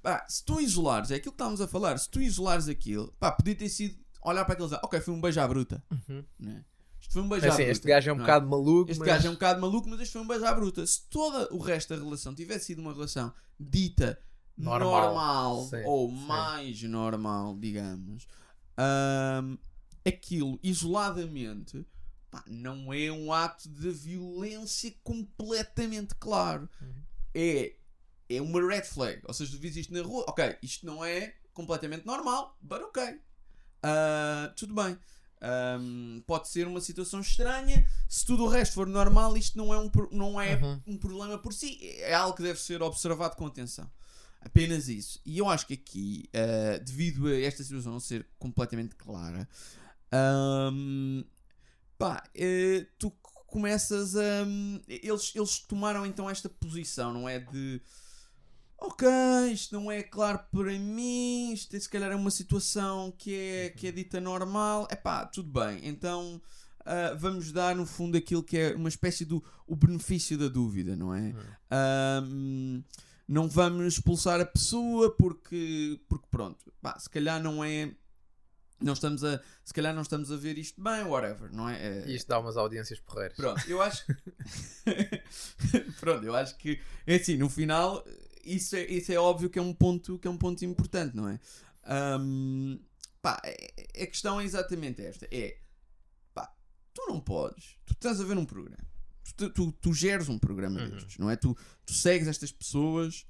Pá, se tu isolares, é aquilo que estávamos a falar, se tu isolares aquilo, pá, podia ter sido olhar para aqueles. Ok, foi um beijo à bruta. Uhum. Né? Isto foi um beijo É à assim, bruta. este gajo é um não bocado maluco, este mas... gajo é um bocado maluco, mas este foi um beijo à bruta. Se todo o resto da relação tivesse sido uma relação dita Normal. normal, Sim, ou sim. mais normal, digamos, hum, aquilo isoladamente pá, não é um ato de violência completamente claro. Uhum. É, é uma red flag. Ou seja, tu vês isto na rua, ok, isto não é completamente normal, but ok. Ah, tudo bem. Ahm, pode ser uma situação estranha. Se tudo o resto for normal, isto não é, um, não é Uhum. um problema por si. É algo que deve ser observado com atenção. Apenas isso. E eu acho que aqui, ah, devido a esta situação não ser completamente clara, ahm, pá, eh, tu começas a. Eles, eles tomaram então esta posição, não é? De. Ok, isto não é claro para mim, isto é, se calhar é uma situação que é, que é dita normal. É pá, tudo bem. Então ah, vamos dar no fundo aquilo que é uma espécie do o benefício da dúvida, não é? Ahm, não vamos expulsar a pessoa porque, porque pronto, pá, se calhar não é. Não estamos a, se calhar não estamos a ver isto bem, whatever, não é? É- isto dá umas audiências porreiras. Pronto, eu acho Pronto, eu acho que é assim, no final isso é, isso é óbvio que é um ponto que é um ponto importante, não é? Ahm, pá, é- a questão é exatamente esta: é pá, tu não podes, tu estás a ver um programa, tu, tu, tu geres um programa Uhum. destes, não é? Tu, tu segues estas pessoas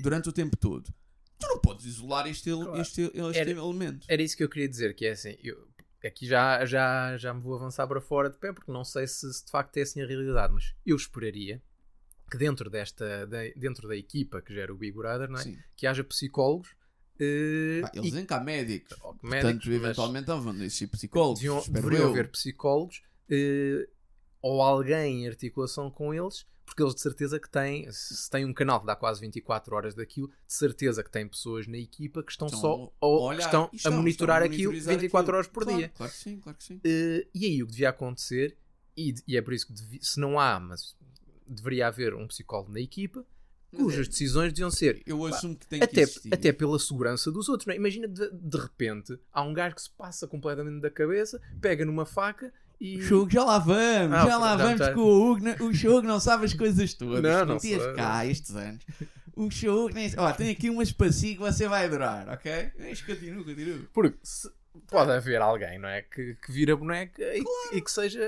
durante o tempo todo. Tu não podes isolar este, Claro. este, este Era- elemento. Era isso que eu queria dizer, que é assim, eu, aqui já, já, já me vou avançar para fora de pé, porque não sei se, se de facto é assim a realidade, mas eu esperaria que dentro desta, da, dentro da equipa que gera o Big Brother, não é? Que haja psicólogos Pá, eles e- dizem que há médicos. Portanto, médicos, mas eventualmente vão existir psicólogos. deviam, deveriam eu. haver psicólogos eh, ou alguém em articulação com eles, porque eles de certeza que têm, se tem um canal que dá quase 24 horas daquilo, de certeza que tem pessoas na equipa que estão Estão só ou olhar. que estão, estão- a monitorar estão aquilo monitorizar 24 aquilo. horas por Claro, dia. Claro que sim, claro que sim. Eh, e aí o que devia acontecer, e, e é por isso que devi- se não há, mas deveria haver um psicólogo na equipa, cujas é- decisões deviam ser Eu assumo que tem que até, existir. até pela segurança dos outros. Não é? Imagina de, de repente há um gajo que se passa completamente da cabeça, pega numa faca e. O Chogo, já lá vamos, Ah, já lá já vamos tá. com o Hugo. não- O Chogo não sabe as coisas todas. Não, Não, não sei. cá estes anos. O Chogo, nem... ó, tem aqui um espacinho que você vai adorar, ok? Mas continua, continua. Porque se- pode haver alguém, não é? Que, que vira boneca e, e que, seja,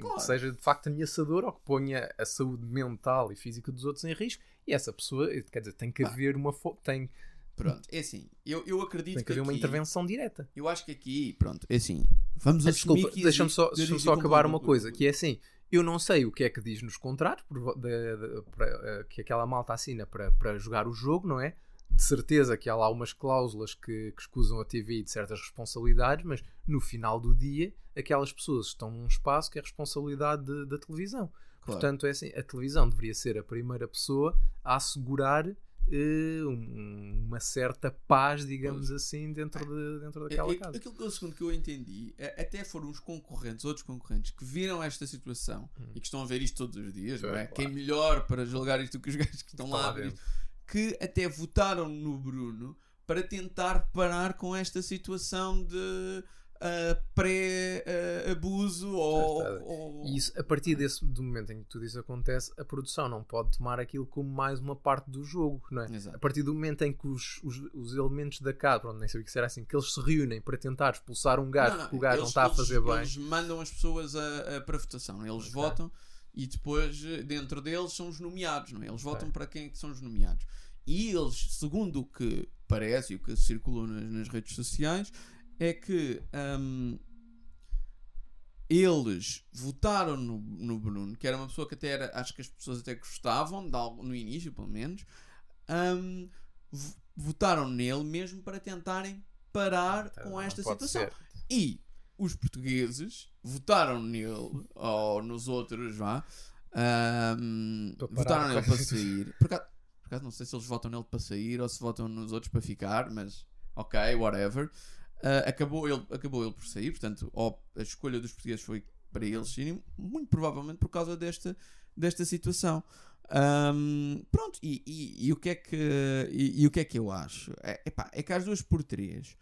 Claro. que seja de facto ameaçador ou que ponha a saúde mental e física dos outros em risco. E essa pessoa, quer dizer, tem que haver uma. Tem, Pronto, é assim. Eu, eu acredito tem que haver uma intervenção direta. Eu acho que aqui, pronto, é assim. Vamos Ah, assumir Desculpa, que deixa-me só, existe só acabar uma coisa, que é assim, eu não sei o que é que diz nos contratos por de- de- para, eh, que aquela malta assina para, para jogar o jogo, não é? De certeza que há lá umas cláusulas que, que escusam a TV de certas responsabilidades, mas no final do dia, aquelas pessoas estão num espaço que é responsabilidade de- da televisão. Claro. Portanto, é assim, a televisão deveria ser a primeira pessoa a assegurar eh, um- uma certa paz, digamos assim, dentro, de, dentro daquela É- é- casa. Aquilo que eu, segundo que eu entendi, é- até foram os concorrentes, outros concorrentes, que viram esta situação e que estão a ver isto todos os dias, Sim, não é? claro. Quem melhor para julgar isto do que os gajos que estão Estão lá a ver isto, que até votaram no Bruno para tentar parar com esta situação de uh, pré-abuso ou, Está. ou- E isso, a partir desse do momento em que tudo isso acontece, a produção não pode tomar aquilo como mais uma parte do jogo, não é? Exato. A partir do momento em que os, os, os elementos da casa, nem sabia que será assim, que eles se reúnem para tentar expulsar um gajo porque o gajo não eles- está a eles- fazer bem. Eles mandam as pessoas a, a- para votação, eles Ok. votam e depois eh, dentro deles são os nomeados, não é? Eles Ok. votam para quem é que são os nomeados. E eles, segundo o que parece e o que circulou nas, nas redes sociais, é que hum, eles votaram no, no Bruno, que era uma pessoa que até era, acho que as pessoas até gostavam, algo, no início pelo menos, v- votaram nele mesmo para tentarem parar com Não esta situação. ser. E os portugueses votaram nele, ou nos outros, vá, parar votaram com nele para sair. Por acaso, por acaso não sei se eles votam nele para sair ou se votam nos outros para ficar, mas ok, whatever. Ah, acabou, ele, acabou ele por sair, portanto, ou a escolha dos portugueses foi para eles saírem, muito provavelmente por causa desta, desta situação. Ahm, pronto, e, e- e o que é que e, e o que é que eu acho? É, epá, é que às duas por três.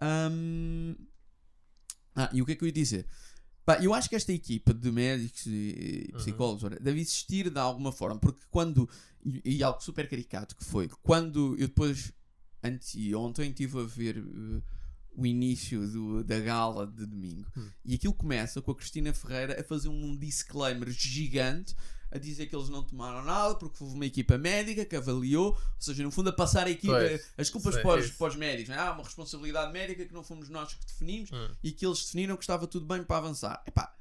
Ahm, ah, e o que é que eu ia dizer? Pá, eu acho que esta equipa de médicos e Uhum. psicólogos ora, deve existir de alguma forma, porque quando. E, algo super caricato que foi, quando eu depois, anteontem, estive a ver eh, o início do- da gala de domingo, Hum. e aquilo começa com a Cristina Ferreira a fazer um disclaimer gigante a dizer que eles não tomaram nada porque houve uma equipa médica que avaliou, ou seja, no fundo a passar a equipa, Pois, as culpas sei, para os, isso. para os médicos. não é? Há uma responsabilidade médica que não fomos nós que definimos Hum. e que eles definiram que estava tudo bem para avançar. Epá,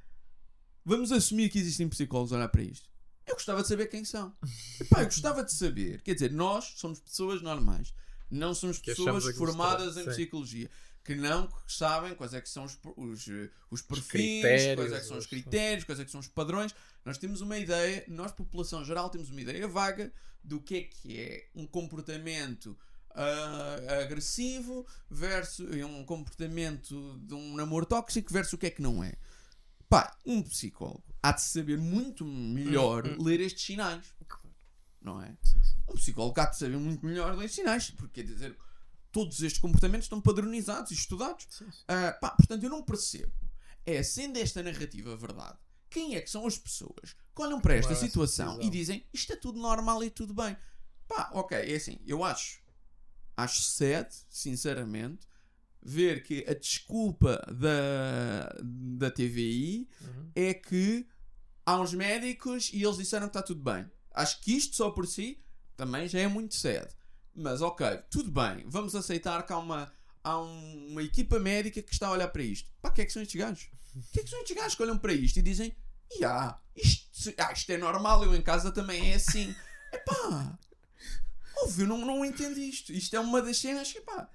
vamos assumir que existem psicólogos a olhar para isto. Eu gostava de saber quem são. Epá, eu gostava de saber. Quer dizer, nós somos pessoas normais. Não somos pessoas formadas em sim. Que não sabem quais é que são os, os, eh, os perfis, critérios, quais é que são os os- critérios, quais é que são os padrões. Nós temos uma ideia, nós, população geral, temos uma ideia vaga do que é que é um comportamento ah, agressivo versus um comportamento de um namoro tóxico versus o que é que não é. Pá, um psicólogo há de saber muito melhor Hum, hum. ler estes sinais. Não é? Sim, sim. Um psicólogo há de saber muito melhor ler sinais. Porque quer dizer, todos estes comportamentos estão padronizados e estudados. Sim, sim. Ah, pá, portanto, eu não percebo. É, sendo esta narrativa verdade, quem é que são as pessoas que olham para esta essa situação e dizem isto é tudo normal e tudo bem? Pá, ok, é assim, eu acho, acho sede, sinceramente, ver que a desculpa da, da TVI Uhum. é que há uns médicos e eles disseram que está tudo bem. Acho que isto só por si também já é muito cedo. Mas ok, tudo bem, vamos aceitar que há uma, há um- uma equipa médica que está a olhar para isto. Pá, o que é que são estes gajos? O que é que são estes gajos que olham para isto e dizem "Ya, isto, ah, isto é normal, eu em casa também é assim. Epá, óbvio, não, não entendo isto. Isto é uma das cenas que, pá,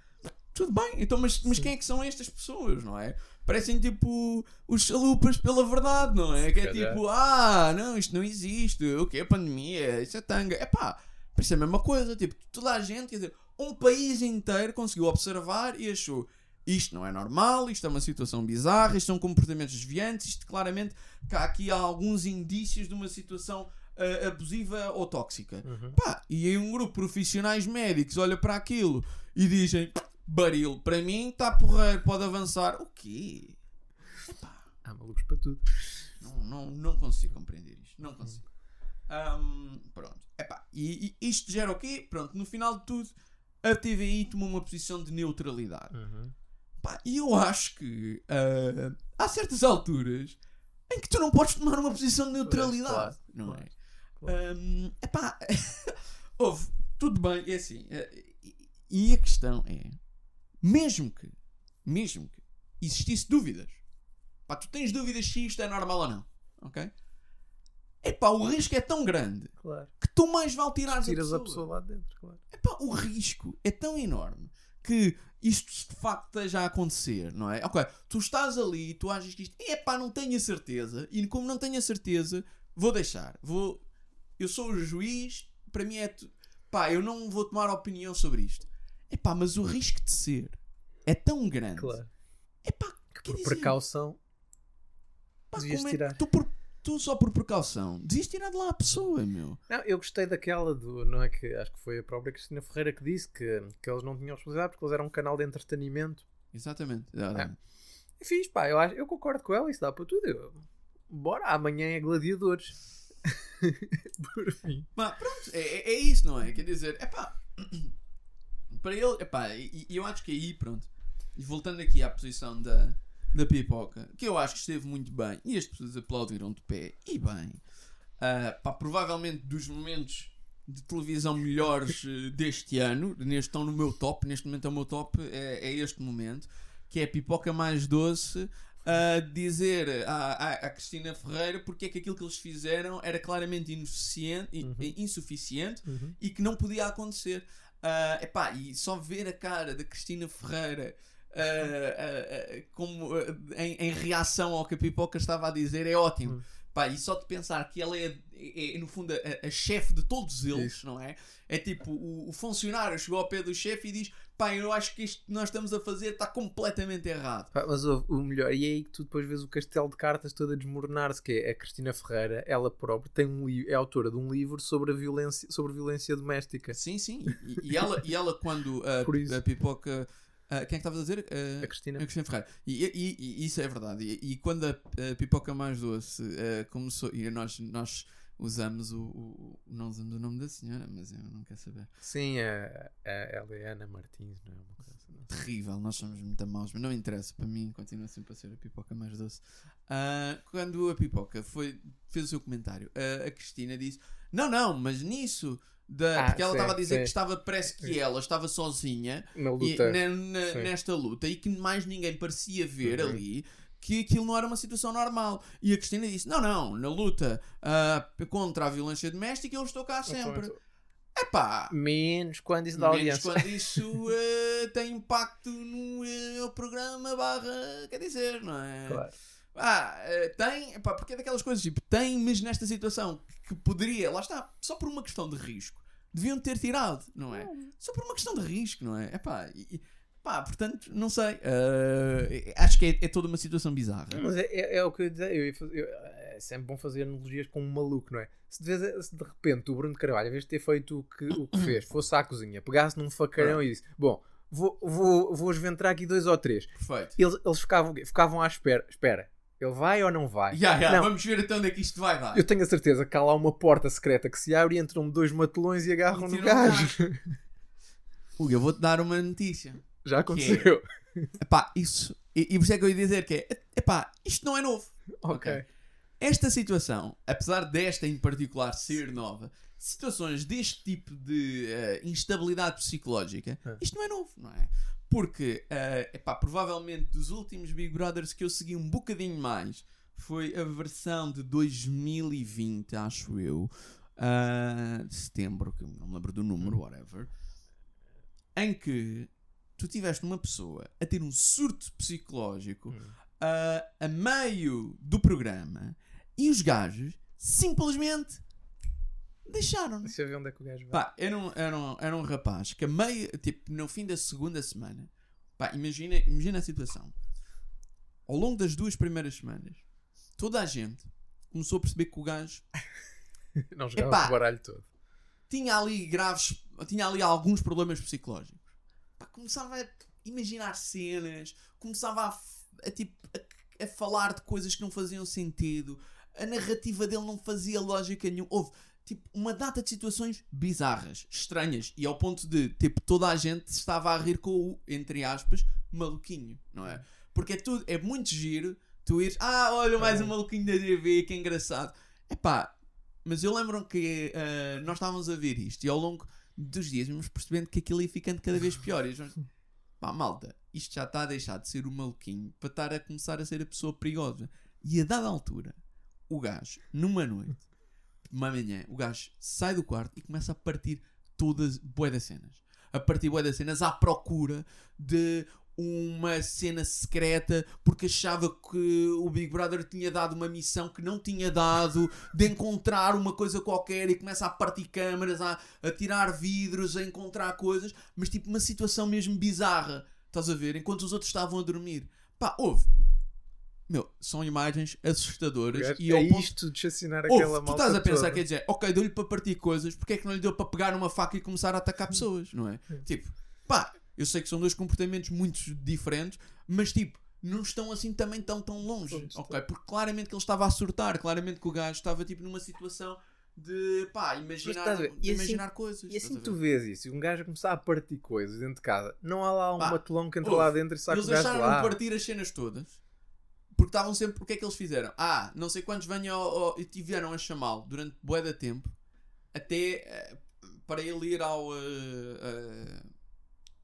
tudo bem, então, mas, mas quem é que são estas pessoas, não é? Parecem tipo os chalupas pela verdade, não é? Que é tipo, ah, não, isto não existe, o que é pandemia, isso é tanga. É pá, parece a mesma coisa, tipo, toda a gente, quer dizer, um país inteiro conseguiu observar e achou isto não é normal, isto é uma situação bizarra, isto são comportamentos desviantes, isto claramente há aqui alguns indícios de uma situação ah, abusiva ou tóxica. Uhum. Pá, e aí um grupo de profissionais médicos olha para aquilo e dizem baril, para mim está porreiro, pode avançar. O quê? Há malucos para tudo. Não, não, não consigo compreender isto. Não consigo. Ahm, pronto. Epá, e, e isto gera o quê? Pronto, no final de tudo, a TVI tomou uma posição de neutralidade. Uhum. Pá, e eu acho que ah, há certas alturas em que tu não podes tomar uma posição de neutralidade. claro, não é? claro. Hum, epá, houve, tudo bem, é assim. e- E a questão é: mesmo que, mesmo que existisse dúvidas, pá, tu tens dúvidas se isto é normal ou não, ok? Epá, o risco é tão grande Claro. que tu mais vale tirar Tiras a pessoa lá de dentro, claro. Epá, o risco é tão enorme que isto de facto esteja a acontecer, não é? Ok, tu estás ali e tu achas que isto. Epá, não tenho a certeza. E como não tenho a certeza, vou deixar. Vou. Eu sou o juiz, para mim é. tu- Pá, eu não vou tomar opinião sobre isto. Epá, mas o risco de ser é tão grande. Claro. Epá, Que por dizer, precaução pá, como é- tirar. tu, por- tu só por precaução, devias tirar de lá a pessoa, meu. Não, eu gostei daquela do. Não é que. Acho que foi a própria Cristina Ferreira que disse que, que eles não tinham responsabilidade porque eles eram um canal de entretenimento. Exatamente. exatamente. Fiz, pá, eu, acho, eu concordo com ela, isso dá para tudo. Eu, bora, amanhã é gladiadores. Por fim. Mas pronto, é, é- é isso, não é? Quer dizer, é pá. Para ele, é pá, e e eu acho que aí, pronto. E voltando aqui à posição da, da pipoca, que eu acho que esteve muito bem, e as pessoas aplaudiram de pé, e bem. Ah, pá, provavelmente dos momentos de televisão melhores eh, deste ano, neste estão no meu top, neste momento é o meu top, é, é este momento, que é a pipoca mais doce a dizer à, à, Cristina Ferreira porque é que aquilo que eles fizeram era claramente inuficiente, i- Uhum. insuficiente e que não podia acontecer. Ah, epá, e só ver a cara da Cristina Ferreira ah, ah, como, em, em reação ao que a Pipoca estava a dizer é ótimo. Hum. Pá, e só de pensar que ela é, é, é, no fundo a, a chefe de todos eles, Isso. não é? É tipo, o, o funcionário chegou ao pé do chefe e diz: pá, eu acho que isto que nós estamos a fazer está completamente errado. Pá, Mas o, o melhor, e é aí que tu depois vês o castelo de cartas todo a desmoronar-se, que é a Cristina Ferreira, ela própria tem um li- é autora de um livro sobre a violência, sobre violência doméstica. Sim, sim. E, e ela, e ela, quando a, a Pipoca. Ah, quem é que estavas a dizer? Ah, A Cristina. A Cristina Ferreira. E, e- e isso é verdade. E, e quando a, a pipoca mais doce eh, começou. E nós, nós usamos o, o- Não usamos o nome da senhora, mas eu não quero saber. Sim, a, a, ela é Ana Martins, não é uma coisa assim. Terrível, nós somos muito maus, mas não interessa. Para mim, continua sempre a ser a pipoca mais doce. Ah, quando a pipoca foi, fez o seu comentário, a- a Cristina disse: Não, não, mas nisso. Da, Ah, porque ela estava a dizer sim. que estava, parece que ela estava sozinha Na e luta. na- na- nesta luta e que mais ninguém parecia ver Uhum. ali que aquilo não era uma situação normal. E a Cristina disse: Não, não, na luta ah, contra a violência doméstica eu estou cá sempre. Epá, Menos quando isso dá menos audiência. quando isso ah, tem impacto no ah, programa barra, quer dizer, não é? Claro. Ah, eh, tem, epá, porque é daquelas coisas tipo, tem, mas nesta situação que poderia, lá está, só por uma questão de risco, deviam ter tirado, não é? Só por uma questão de risco, não é? Epá, e, e- pá, portanto, não sei, eh, acho que é, é toda uma situação bizarra. Mas é, é- é o que eu ia dizer. Eu eu- é sempre bom fazer analogias com um maluco, não é? Se de, se de repente o Bruno de Carvalho, em vez de ter feito o que, o que fez, fosse à cozinha, pegasse num facão e disse: Bom, vou, vou, vou esventrar aqui dois ou três. Perfeito. Eles, eles ficavam, ficavam à espera. Espera, ele vai ou não vai? Ya, ya, Não. vamos ver então onde é que isto vai dar. Eu tenho a certeza que há lá uma porta secreta que se abre e entram dois matelões e agarram no gajo. Hugo, eu vou-te dar uma notícia. Já aconteceu. Epá, isso, e, e por isso é que eu ia dizer que é, epá, isto não é novo. ok. Esta situação, apesar desta em particular ser nova, situações deste tipo de eh, instabilidade psicológica, É. isto não é novo, não é? Porque, eh, epá, provavelmente dos últimos Big Brothers que eu segui um bocadinho mais foi a versão de 2020, acho eu, ah, de setembro, que não me lembro do número, whatever, em que tu tiveste uma pessoa a ter um surto psicológico ah, a meio do programa e os gajos simplesmente deixaram. Deixa eu ver onde é que o gajo vai. Pá, era um, era, um, era um rapaz que a meio, tipo, no fim da segunda semana, pá, imagina, imagina a situação. Ao longo das duas primeiras semanas, toda a gente começou a perceber que o gajo Não jogava Epá. o baralho todo. tinha ali graves, tinha ali alguns problemas psicológicos. Pá, começava a imaginar cenas, começava a, a, tipo, a, a falar de coisas que não faziam sentido, a narrativa dele não fazia lógica nenhuma. Houve tipo uma data de situações bizarras, estranhas, e ao ponto de tipo toda a gente estava a rir com o, entre aspas, maluquinho, não é? Porque é tudo, é muito giro tu ires, ah, olha mais um maluquinho da TV, que engraçado. Epá, mas eu lembro que eh, nós estávamos a ver isto e ao longo dos dias vamos percebendo que aquilo ia ficando cada vez pior. E nós, pá, malta, isto já está a deixar de ser o maluquinho para estar a começar a ser a pessoa perigosa. E a dada altura, o gajo, numa noite, uma manhã, o gajo sai do quarto e começa a partir todas bué das cenas. A partir bué das cenas à procura de uma cena secreta porque achava que o Big Brother tinha dado uma missão que não tinha dado de encontrar uma coisa qualquer e começa a partir câmaras, a, a tirar vidros, a encontrar coisas, mas tipo uma situação mesmo bizarra, estás a ver? Enquanto os outros estavam a dormir. Pá, houve. Meu, são imagens assustadoras e é ponto isto de chacinar Ouve, aquela tu malta estás a pensar, toda. quer dizer, ok, deu-lhe para partir coisas, porque é que não lhe deu para pegar numa faca e começar a atacar pessoas, não é? Tipo, pá, eu sei que são dois comportamentos muito diferentes, mas tipo, não estão assim também tão tão longe, Pronto, ok? Porque claramente que ele estava a surtar, claramente que o gajo estava tipo numa situação de pá, imaginar, de assim- imaginar coisas. E assim tu vês isso, e um gajo começar a partir coisas dentro de casa, não há lá um Pá, matelão que entra ouve, lá dentro e o Eles gajo de deixaram de lá. partir as cenas todas porque estavam sempre. O que é que eles fizeram? Ah, não sei quantos venham ao, e tiveram a chamá-lo durante bué de tempo até eh, para ele ir ao. eh, eh,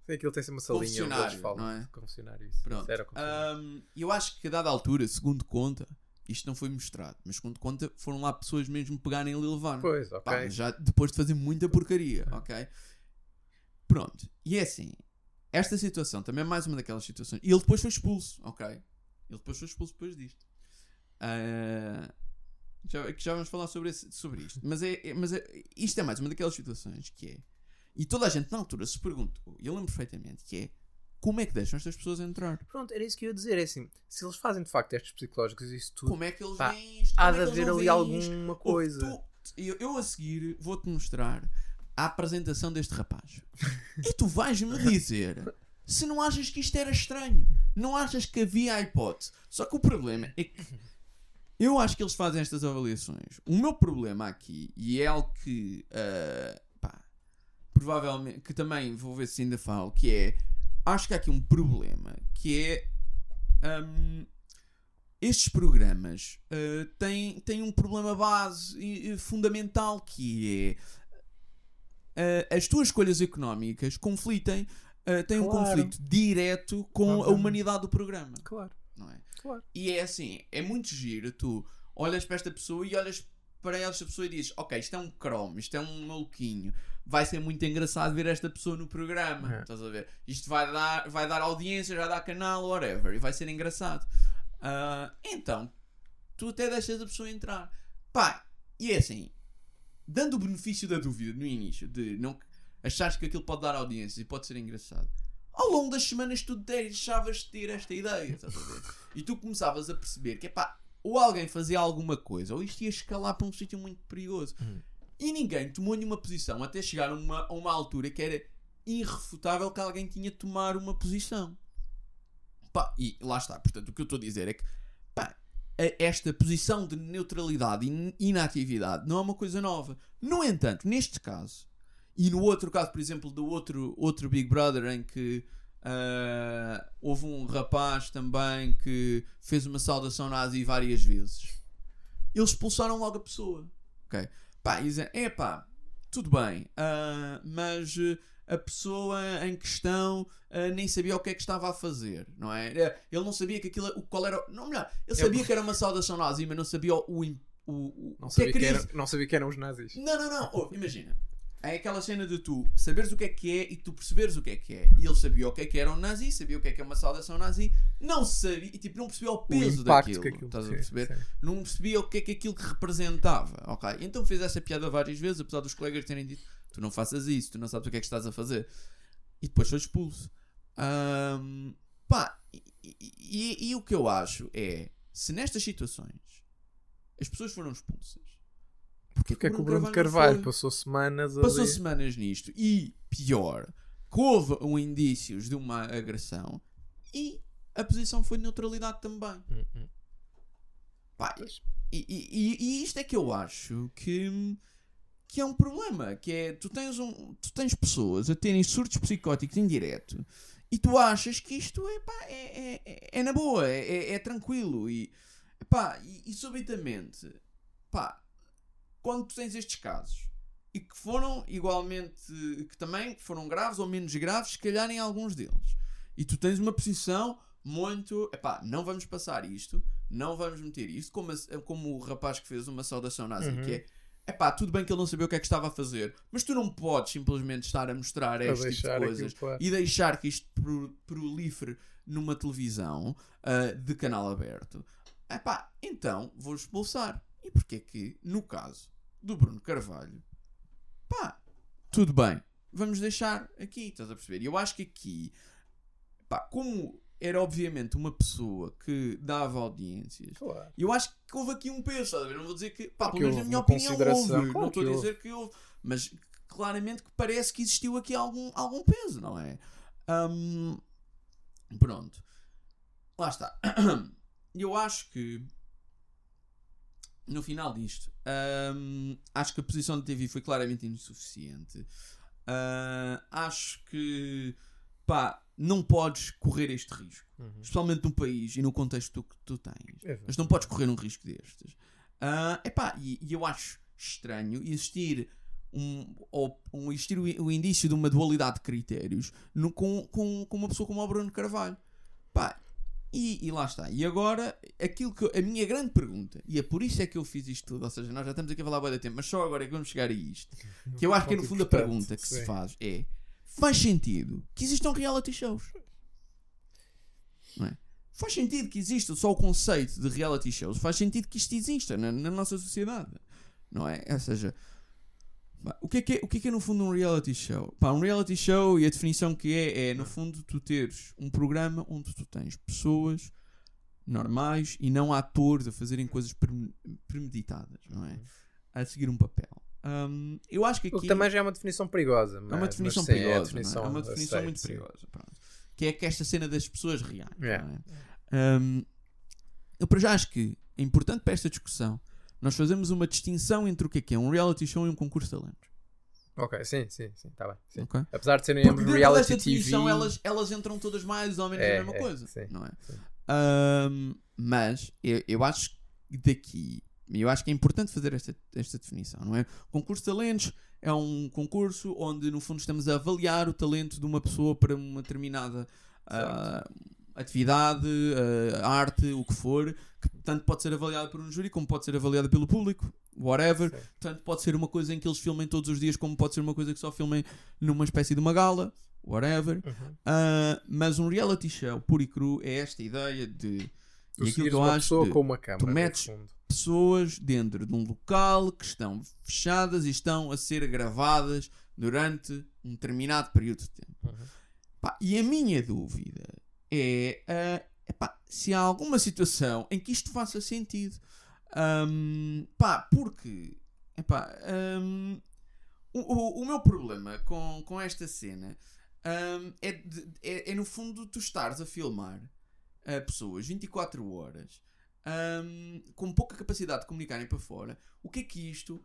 Tem aquilo tem uma salinha onde eles falam. não é? Confessionário, isso. Pronto. Isso. Ahm, eu acho que a dada altura, segundo conta, isto não foi mostrado, mas segundo conta, foram lá pessoas mesmo pegarem ele e levar. pois, Pá, ok. mas já depois de fazer muita porcaria, ok? Pronto, e é assim, esta situação também é mais uma daquelas situações. E ele depois foi expulso, ok? Ele depois foi expulso depois disto. Ah, já, que já vamos falar sobre, esse- sobre isto. Mas, é, é- mas é- isto é mais uma daquelas situações que é. E toda a gente na altura se perguntou, e eu lembro perfeitamente, que é como é que deixam estas pessoas entrar? Pronto, era isso que eu ia dizer. É assim, se eles fazem de facto testes psicológicos e isso tudo, Como é que eles Pá, veem isto? há de é eles haver ali alguma coisa. tu- eu, eu a seguir vou-te mostrar a apresentação deste rapaz. e tu vais-me dizer se não achas que isto era estranho. Não achas que havia a hipótese. Só que o problema é que eu acho que eles fazem estas avaliações. O meu problema aqui, e é algo que ah, pá, provavelmente que também vou ver se ainda falo, que é acho que há aqui um problema que é hum, estes programas uh, têm, têm um problema base e, e fundamental que é uh, as tuas escolhas económicas conflitem, uh, têm um Claro. conflito direto com a humanidade do programa, Claro, não é? claro. E é assim, é muito giro, tu olhas para esta pessoa e olhas para esta pessoa e dizes, ok, isto é um cromo, isto é um maluquinho, vai ser muito engraçado ver esta pessoa no programa, É. estás a ver? Isto vai dar, vai dar audiência, vai dar canal, whatever, e vai ser engraçado. Ah, então, tu até deixas a pessoa entrar. Pá, e é assim, dando o benefício da dúvida no início, de não achares que aquilo pode dar audiência e pode ser engraçado, ao longo das semanas tu deixavas de ter esta ideia, estás a ver? E tu começavas a perceber que, pá, ou alguém fazia alguma coisa, ou isto ia escalar para um sítio muito perigoso. Uhum. E ninguém tomou nenhuma posição até chegar a uma, a uma altura que era irrefutável que alguém tinha de tomar uma posição. Pá, e lá está. Portanto, o que eu estou a dizer é que pá, esta posição de neutralidade e in- inatividade não é uma coisa nova. No entanto, neste caso, e no outro caso, por exemplo, do outro, outro Big Brother em que ah, houve um rapaz também que fez uma saudação nazi várias vezes, eles expulsaram logo a pessoa. Ok? Pá, e dizem, é pá, tudo bem, ah, mas eh, a pessoa em questão ah, nem sabia o que é que estava a fazer, não é? Eh, Ele não sabia que aquilo, o- qual era, não melhor, ele sabia que era uma saudação nazi, mas não sabia o, o, o, o Não sabia, que é que era, não sabia que eram os nazis. não, não, não. Oh, imagina. É aquela cena de tu saberes o que é que é e tu perceberes o que é que é. E ele sabia o que é que era um nazi, sabia o que é que é uma saudação nazi, não sabia, e tipo, não percebia o peso impacto daquilo. que aquilo Estás a perceber? sim. Não percebia o que é que aquilo que representava. Ok? Então fez essa piada várias vezes, apesar dos colegas terem dito: tu não faças isso, tu não sabes o que é que estás a fazer. E depois foi expulso. Ahm, pá, e, e- e- e o que eu acho é: se nestas situações as pessoas foram expulsas, porque, é que o Bruno Carvalho foi? passou semanas Passou ali. semanas nisto e, pior, houve um indícios de uma agressão e a posição foi de neutralidade também. Hum, hum. Pá, e, e- e- e isto é que eu acho que, que é um problema, que é tu tens, um, tu tens pessoas a terem surtos psicóticos em direto e tu achas que isto é, pá, é, é, é- é na boa, é, é- é tranquilo e, pá, e, e subitamente, pá, quando tu tens estes casos e que foram igualmente, que também foram graves ou menos graves, se calhar em alguns deles, e tu tens uma posição muito, epá, não vamos passar isto, não vamos meter isto, como, a- como o rapaz que fez uma saudação nazi, Uhum. que é, epá, tudo bem que ele não sabia o que é que estava a fazer, mas tu não podes simplesmente estar a mostrar este tipo de aquilo coisas claro. e deixar que isto pro- prolifere numa televisão ah, de canal aberto, epá, então vou expulsar. E porquê que, no caso do Bruno Carvalho, pá, tudo bem, vamos deixar aqui, estás a perceber? E eu acho que aqui, pá, como era obviamente uma pessoa que dava audiências, Claro. eu acho que houve aqui um peso, estás a ver? Não vou dizer que, pá, pelo menos na minha opinião houve, não estou a dizer que houve, mas claramente que parece que existiu aqui algum, algum peso, não é? Hum, pronto. lá está. Eu acho que no final disto, hum, acho que a posição da TV foi claramente insuficiente. Ah, acho que pá, não podes correr este risco, Uhum. especialmente num país e no contexto que tu tens. Exato. Mas não podes correr um risco destes. Ah, epá, e, e eu acho estranho existir um, ou, um, existir o, o indício de uma dualidade de critérios no- com, com, com uma pessoa como o Bruno Carvalho. E, e lá está. E agora, aquilo que eu- a minha grande pergunta, e é por isso é que eu fiz isto tudo, ou seja, nós já estamos aqui a falar bem da tempo, mas só agora é que vamos chegar a isto. Que eu acho que é no fundo a pergunta que se sim. faz é: faz sentido que existam reality shows? Não é? Faz sentido que exista só o conceito de reality shows? Faz sentido que isto exista na, na nossa sociedade? Não é? Ou seja, o que é que é, o que é, que é no fundo um reality show? Pá, um reality show e a definição que é é no fundo tu teres um programa onde tu tens pessoas normais e não atores a fazerem coisas prem- premeditadas, não é? A seguir um papel. Hum, eu acho que aqui O que também já é uma definição perigosa. é uma mas- definição mas sim, perigosa. É, não é? definição É uma definição aceito, muito perigosa. pronto. Que é que esta cena das pessoas reais. É. não é? Hum, eu para já acho que é importante para esta discussão nós fazemos uma distinção entre o que é que é um reality show e um concurso de talentos. Ok, sim, sim, sim, está bem. sim. ok? Apesar de serem ambos reality desta TV. definição elas, elas entram todas mais ou menos É, na mesma é, coisa. sim, não é? Hum, mas eu, eu acho que daqui eu acho que é importante fazer esta, esta definição, não é? O concurso de talentos é um concurso onde no fundo estamos a avaliar o talento de uma pessoa para uma determinada ah, atividade, ah, arte, o que for, que tanto pode ser avaliada por um júri como pode ser avaliada pelo público, whatever. Sim. Tanto pode ser uma coisa em que eles filmem todos os dias, como pode ser uma coisa que só filmem numa espécie de uma gala, whatever. Uhum. Ah, mas um reality show puro e cru é esta ideia de. Tu e aquilo que eu uma acho de com uma câmera, no metes- pessoas dentro de um local que estão fechadas e estão a ser gravadas durante um determinado período de tempo. Uhum. Pá, e a minha dúvida é ah, epá, se há alguma situação em que isto faça sentido. Ahm, pá, porque epá, ahm, o, o, meu problema com, com esta cena ahm, é, de- é, é no fundo tu estares a filmar ah, pessoas 24 horas ahm, com pouca capacidade de comunicarem para fora. O que é que isto.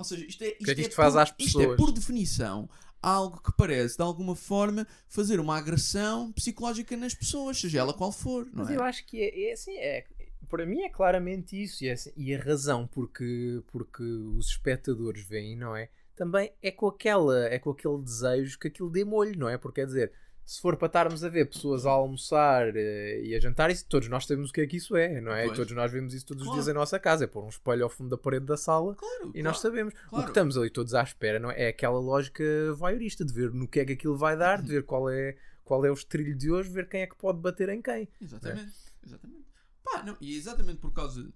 Ou seja, isto é, isto que é que isto faz por, às Isto é pessoas? por definição algo que parece de alguma forma fazer uma agressão psicológica nas pessoas, seja ela qual for. Não Mas é? eu acho que é, é assim, é, para mim é claramente isso. E, é assim- e a razão porque, porque os espectadores veem, não é? Também é com, aquela, é com aquele desejo que aquilo dê molho, não é? Porque quer dizer, se for para estarmos a ver pessoas a almoçar eh, e a jantar, isso, todos nós sabemos o que é que isso é, não é? Pois. Todos nós vemos isso todos os Claro. dias em nossa casa. É pôr um espelho ao fundo da parede da sala Claro, e nós claro. sabemos. O que estamos ali todos à espera não é? é aquela lógica voyeurista de ver no que é que aquilo vai dar, de ver qual é, qual é o estrilho de hoje, ver quem é que pode bater em quem. Exatamente. exatamente. Pá, não, e exatamente por causa,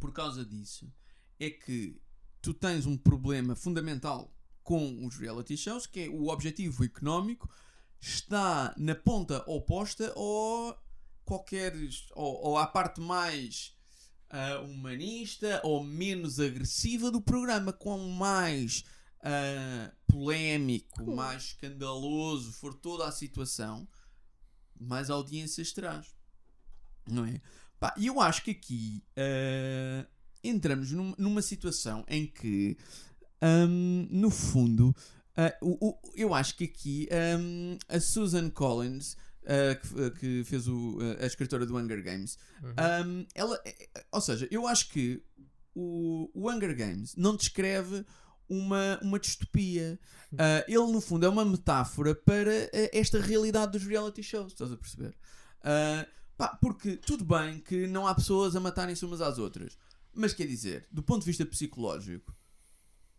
por causa disso é que tu tens um problema fundamental com os reality shows, que é o objetivo económico está na ponta oposta ou qualquer ou, ou à parte mais ah, humanista ou menos agressiva do programa, quanto mais ah, polémico, mais escandaloso for toda a situação, mais audiências terás. Não é? Pá, E eu acho que aqui ah, entramos num- numa situação em que, ahm, no fundo, ah, o- o- eu acho que aqui ahm, a Susan Collins, ah, que, que fez o, ah, a escritora do Hunger Games, Uhum. um, ela, eh, eh, ou seja, eu acho que o, o Hunger Games não descreve uma, uma distopia. Uh, ele, no fundo, é uma metáfora para eh, esta realidade dos reality shows. Estás a perceber? Uh, pá, porque tudo bem que não há pessoas a matarem-se umas às outras. Mas quer dizer, do ponto de vista psicológico,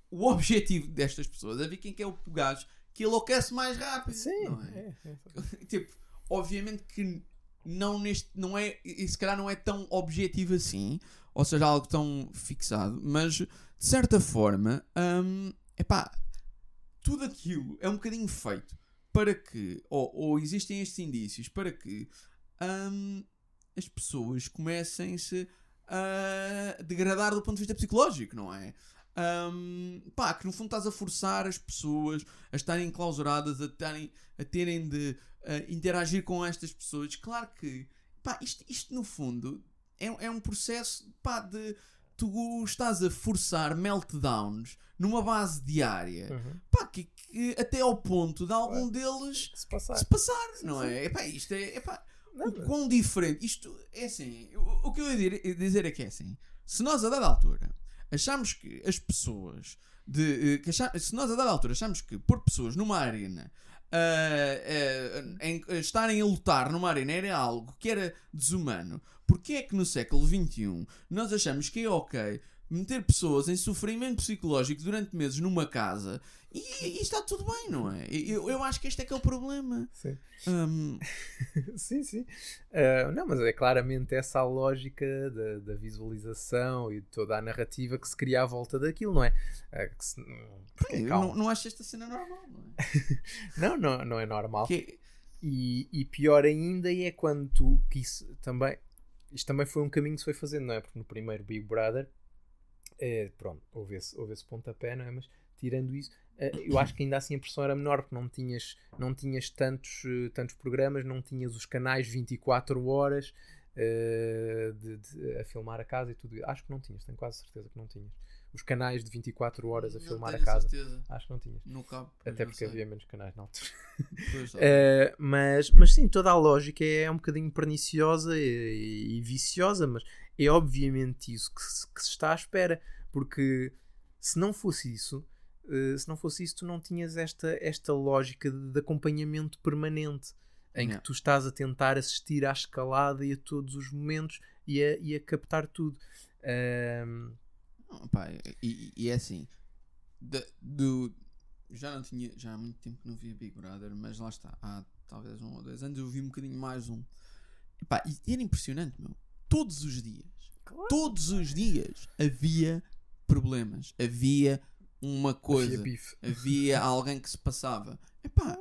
o objetivo destas pessoas é ver quem que é o gajo que enlouquece mais rápido. Sim, não é? é, é. tipo, obviamente que não neste não é e se calhar não é tão objetivo assim, ou seja, algo tão fixado, mas de certa forma, hum, epá, tudo aquilo é um bocadinho feito para que, ou, ou existem estes indícios para que hum, as pessoas comecem-se a degradar do ponto de vista psicológico, não é? Hum, pá, que no fundo estás a forçar as pessoas a estarem enclausuradas, a, terem, a terem de uh, interagir com estas pessoas. Claro que pá, isto, isto no fundo é, é um processo pá, de tu estás a forçar meltdowns numa base diária Uhum. pá, que, que até ao ponto de algum deles Se passar. se passar, não é? Epá, isto é. Epá, Não, o quão diferente. Isto é assim. O, o que eu ia dizer é que é assim. Se nós a dada altura achamos que as pessoas. De, eh, que se nós a dada altura achamos que pôr pessoas numa arena. ah, ah, em- estarem a lutar numa arena era algo que era desumano. Porque é que no século XXI nós achamos que é ok meter pessoas em sofrimento psicológico durante meses numa casa e, e está tudo bem, não é? Eu, eu acho que este é que é o problema. Sim. Hum, sim, sim. Ah, não, mas é claramente essa a lógica da, da visualização e de toda a narrativa que se cria à volta daquilo, não é? Que se- porque, não, não acho esta cena normal, não é? não, não, não é normal. Que E, e pior ainda é quando tu, que isso também, isto também foi um caminho que se foi fazendo, não é? Porque no primeiro Big Brother, eh, pronto, houve esse, houve esse pontapé, não é? Mas tirando isso, eh, eu acho que ainda assim a pressão era menor, porque não tinhas, não tinhas tantos, eh, tantos programas, não tinhas os canais 24 horas eh, de, de- a filmar a casa e tudo isso. Acho que não tinhas, tenho quase certeza que não tinhas. Os canais de 24 horas a não filmar a casa. certeza. Acho que não tinhas. No. Até porque sei. havia menos canais na altura. Uh, mas, mas sim, toda a lógica é um bocadinho perniciosa e, e viciosa, mas é obviamente isso que se, que se está à espera, porque se não fosse isso, uh, se não fosse isso, tu não tinhas esta, esta lógica de, de acompanhamento permanente em que tu estás a tentar assistir à escalada e a todos os momentos e a, e a captar tudo. Um, pá, e, e é assim. do, já não tinha. Já há muito tempo que não via Big Brother, mas lá está. Há talvez um ou dois anos eu vi um bocadinho mais um. Epá, e era impressionante, meu. Todos os dias. Todos os dias havia problemas. Havia uma coisa. havia bife. havia alguém que se passava. Epá,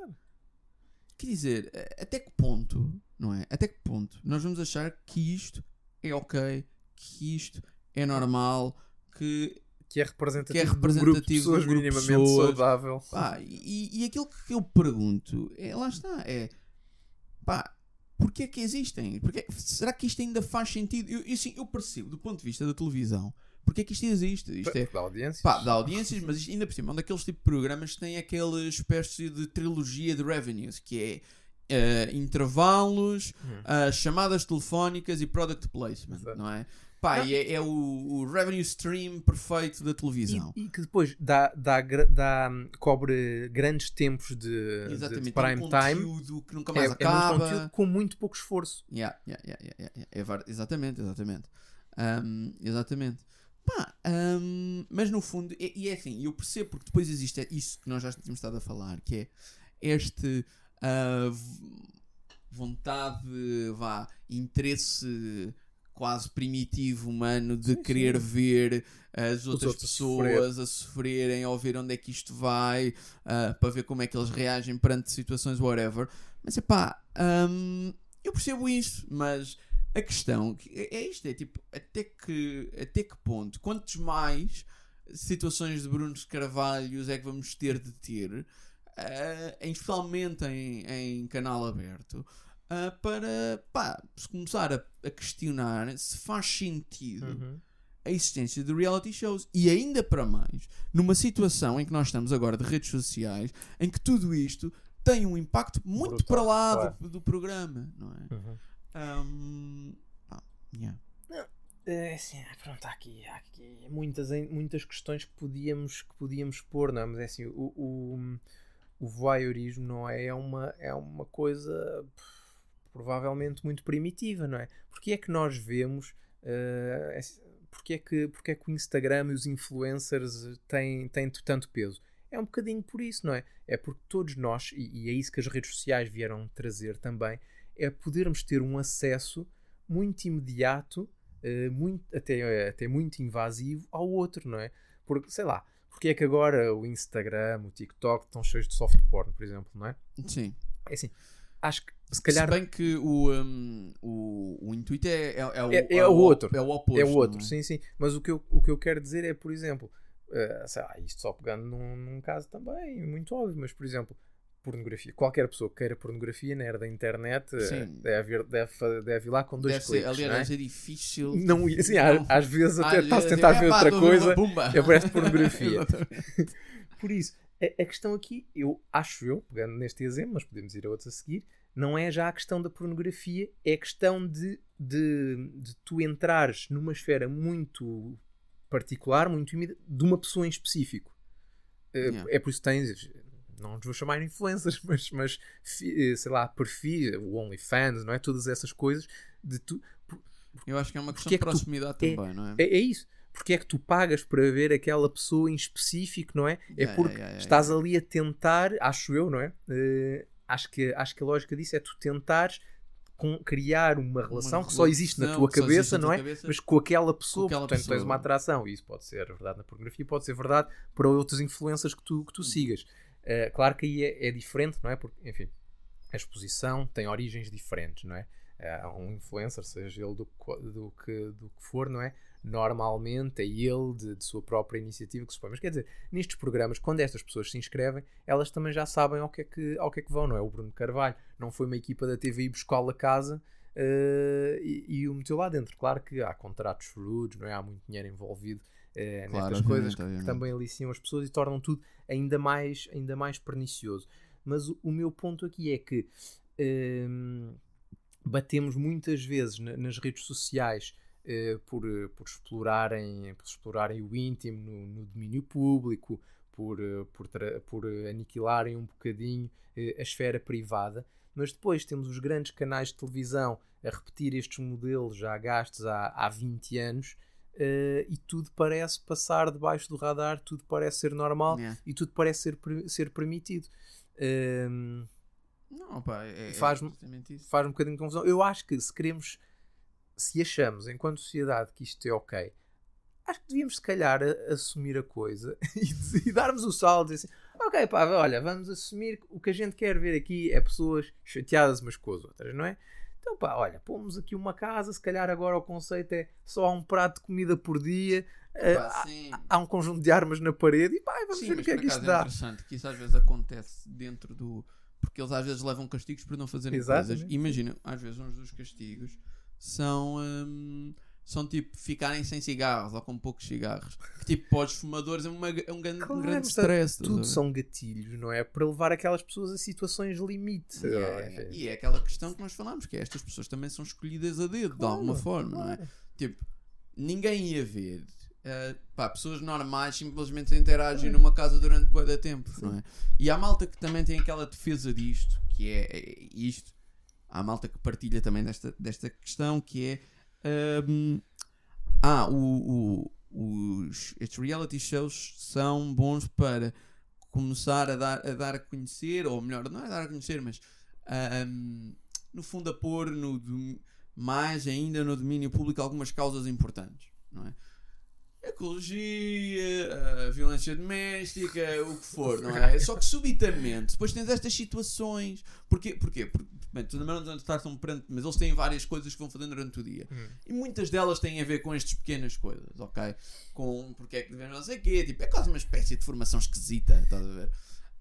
quer dizer, até que ponto, não é? Até que ponto nós vamos achar que isto é ok, que isto é normal, que. Que é representativo, Que é de um grupo de representativo pessoas grupo minimamente pessoas. saudável. Pá, e, e aquilo que eu pergunto, é, lá está, é. Pá, porquê é que existem? Porquê, será que isto ainda faz sentido? Eu, eu, sim, eu percebo, do ponto de vista da televisão, porque é que isto existe? Isto é. Da audiência. Pá, dá audiências, mas isto ainda por cima é um daqueles tipo de programas que tem aquela espécie de trilogia de revenues, que é eh, intervalos, Hum. ah, chamadas telefónicas e product placement, Exato. não é? Pá, Não. é, é o, o revenue stream perfeito da televisão. E, e que depois dá, dá, dá, hum, cobre grandes tempos de, de- de Exatamente, prime um time. conteúdo que nunca É, mais é muito acaba. conteúdo com muito pouco esforço. Yeah, yeah, yeah, yeah. É exatamente, exatamente. Ahm, exatamente. Pá, ahm, mas no fundo, e, e é assim, eu percebo porque depois existe isso que nós já tínhamos estado a falar, que é este v- vontade, vá, interesse quase primitivo humano de querer ver as outras pessoas a sofrerem, a ver onde é que isto vai, ah, para ver como é que eles reagem perante situações whatever. Mas é pá, eu percebo isso, mas a questão que- é é isto: é tipo, até que, até que ponto, quantos mais situações de Bruno Carvalhos é que vamos ter de ter, ah, em- especialmente em, em canal aberto, ah, para pá, se começar a, a questionar se faz sentido Uhum. a existência de reality shows e ainda para mais numa situação em que nós estamos agora de redes sociais em que tudo isto tem um impacto muito Brutal, para lá claro. do, do programa, não é? Uhum. Ahm, pá, yeah. É, sim, pronto, há aqui, há aqui muitas, muitas questões que podíamos, que podíamos pôr, não é? Mas é assim, o, o, o voyeurismo não é? É uma, é uma coisa pff, provavelmente muito primitiva, não é? Porque é que nós vemos, eh, é assim, porque, é que, porque é que o Instagram e os influencers têm, têm tanto peso? É um bocadinho por isso, não é? É porque todos nós, e, e é isso que as redes sociais vieram trazer também, é podermos ter um acesso muito imediato eh, muito, até, até muito invasivo ao outro, não é? Porque, sei lá, porque é que agora o Instagram, o TikTok estão cheios de soft porn, por exemplo, não é? Sim. É assim, acho que se calhar Se bem que o, um, o, o intuito é, é, é, o, É- é o outro. É o oposto. é o outro, não sim, sim. Mas o que eu, o que eu quero dizer é, por exemplo, eh, sei lá, isto só pegando num, num caso também muito óbvio, mas por exemplo, pornografia. Qualquer pessoa que queira pornografia na era da internet eh, Sim. deve, ir- deve, deve ir lá com dois Deve ser, cliques. aliás, não é? deve ser difícil. Não, assim, Não. às, vezes até Às estás a tentar é, ver outra coisa e aparece pornografia. Por isso, a, a questão aqui, eu acho eu, pegando neste exemplo, mas podemos ir a outros a seguir, não é já a questão da pornografia, é a questão de, de, de tu entrares numa esfera muito particular, muito tímida, de uma pessoa em específico. Eh, Yeah. É por isso que tens, não os vou chamar influencers, mas, mas eh, sei lá, perfil, o OnlyFans, não é? Todas essas coisas de tu. Eu acho que é uma questão é de que tu- proximidade é- também, não é? É, é isso. Porque é que tu pagas para ver aquela pessoa em específico, não é? É Yeah, porque yeah, yeah, estás ali a tentar, acho eu, não é? Eh, acho, que, acho que a lógica disso é tu tentares com- criar uma relação que só existe na tua cabeça, na não é? cabeça. Mas com aquela pessoa, Com aquela portanto tens pessoa. uma atração. E isso pode ser verdade na pornografia, pode ser verdade para outras influências que tu, que tu sigas. Eh, claro que aí é, é diferente, não é? Porque, enfim, a exposição tem origens diferentes, não é? Eh, um influencer, seja ele do, do, que, do que for, não é? Normalmente é ele de, de sua própria iniciativa que se põe. Mas quer dizer, nestes programas, quando estas pessoas se inscrevem, elas também já sabem ao que é que, ao que, é que vão, não é? O Bruno Carvalho não foi uma equipa da TV buscá-lo a casa eh, e, e o meteu lá dentro. Claro que há contratos frutos, não é? Há muito dinheiro envolvido eh, Claro, nestas coisas que, que também aliciam as pessoas e tornam tudo ainda mais, ainda mais pernicioso. Mas o, o meu ponto aqui é que hum, batemos muitas vezes na- nas redes sociais eh, por, eh, por, explorarem, por explorarem o íntimo no, no domínio público, por, eh, por, por aniquilarem um bocadinho eh, a esfera privada, mas depois temos os grandes canais de televisão a repetir estes modelos já gastos há, há 20 anos eh, e tudo parece passar debaixo do radar, tudo parece ser normal Yeah. e tudo parece ser, ser permitido. Hum, Não, pá, é, é exatamente isso. faz um bocadinho de confusão. Eu acho que se queremos, se achamos enquanto sociedade que isto é ok, acho que devíamos se calhar a- assumir a coisa e, e darmos o salto e dizer assim, ok pá, olha, vamos assumir que o que a gente quer ver aqui é pessoas chateadas umas com as outras, não é? Então pá, olha, pomos aqui uma casa, se calhar agora o conceito é só há um prato de comida por dia, eh, há- há um conjunto de armas na parede e pá, vamos Sim, ver o que é que isto é dá. interessante que isso às vezes acontece dentro do. Porque eles às vezes levam castigos por não fazerem Exatamente. coisas. Imagina, às vezes uns dos castigos são. hum, são tipo ficarem sem cigarros ou com poucos cigarros. Que tipo, para os fumadores é, uma- é um, grande, um Claro, grande está- stress. Tudo são gatilhos, não é? Para levar aquelas pessoas a situações limite. E é, e é aquela questão que nós falamos, que é estas pessoas também são escolhidas a dedo, de Claro, alguma forma, não é? claro. Tipo, ninguém ia ver eh, pá, pessoas normais simplesmente interagem numa casa durante de tempo, não é? E há malta que também tem aquela defesa disto, que é, é isto. Há malta que partilha também desta, desta questão, que é hum, ah, o, o- os, estes reality shows são bons para começar a dar a, dar a conhecer, ou melhor, não é dar a conhecer, mas hum, no fundo a pôr no, mais ainda no domínio público algumas causas importantes, não é? Ecologia, a violência doméstica, o que for, não é? Só que subitamente, depois tens estas situações. Porquê? Porquê? Porque, bem, tu também não estás tão perante, mas eles têm várias coisas que vão fazendo durante o dia. Hum. E muitas delas têm a ver com estas pequenas coisas, ok? Com porque é que devemos não sei o quê. Tipo, é quase uma espécie de formação esquisita, estás a ver?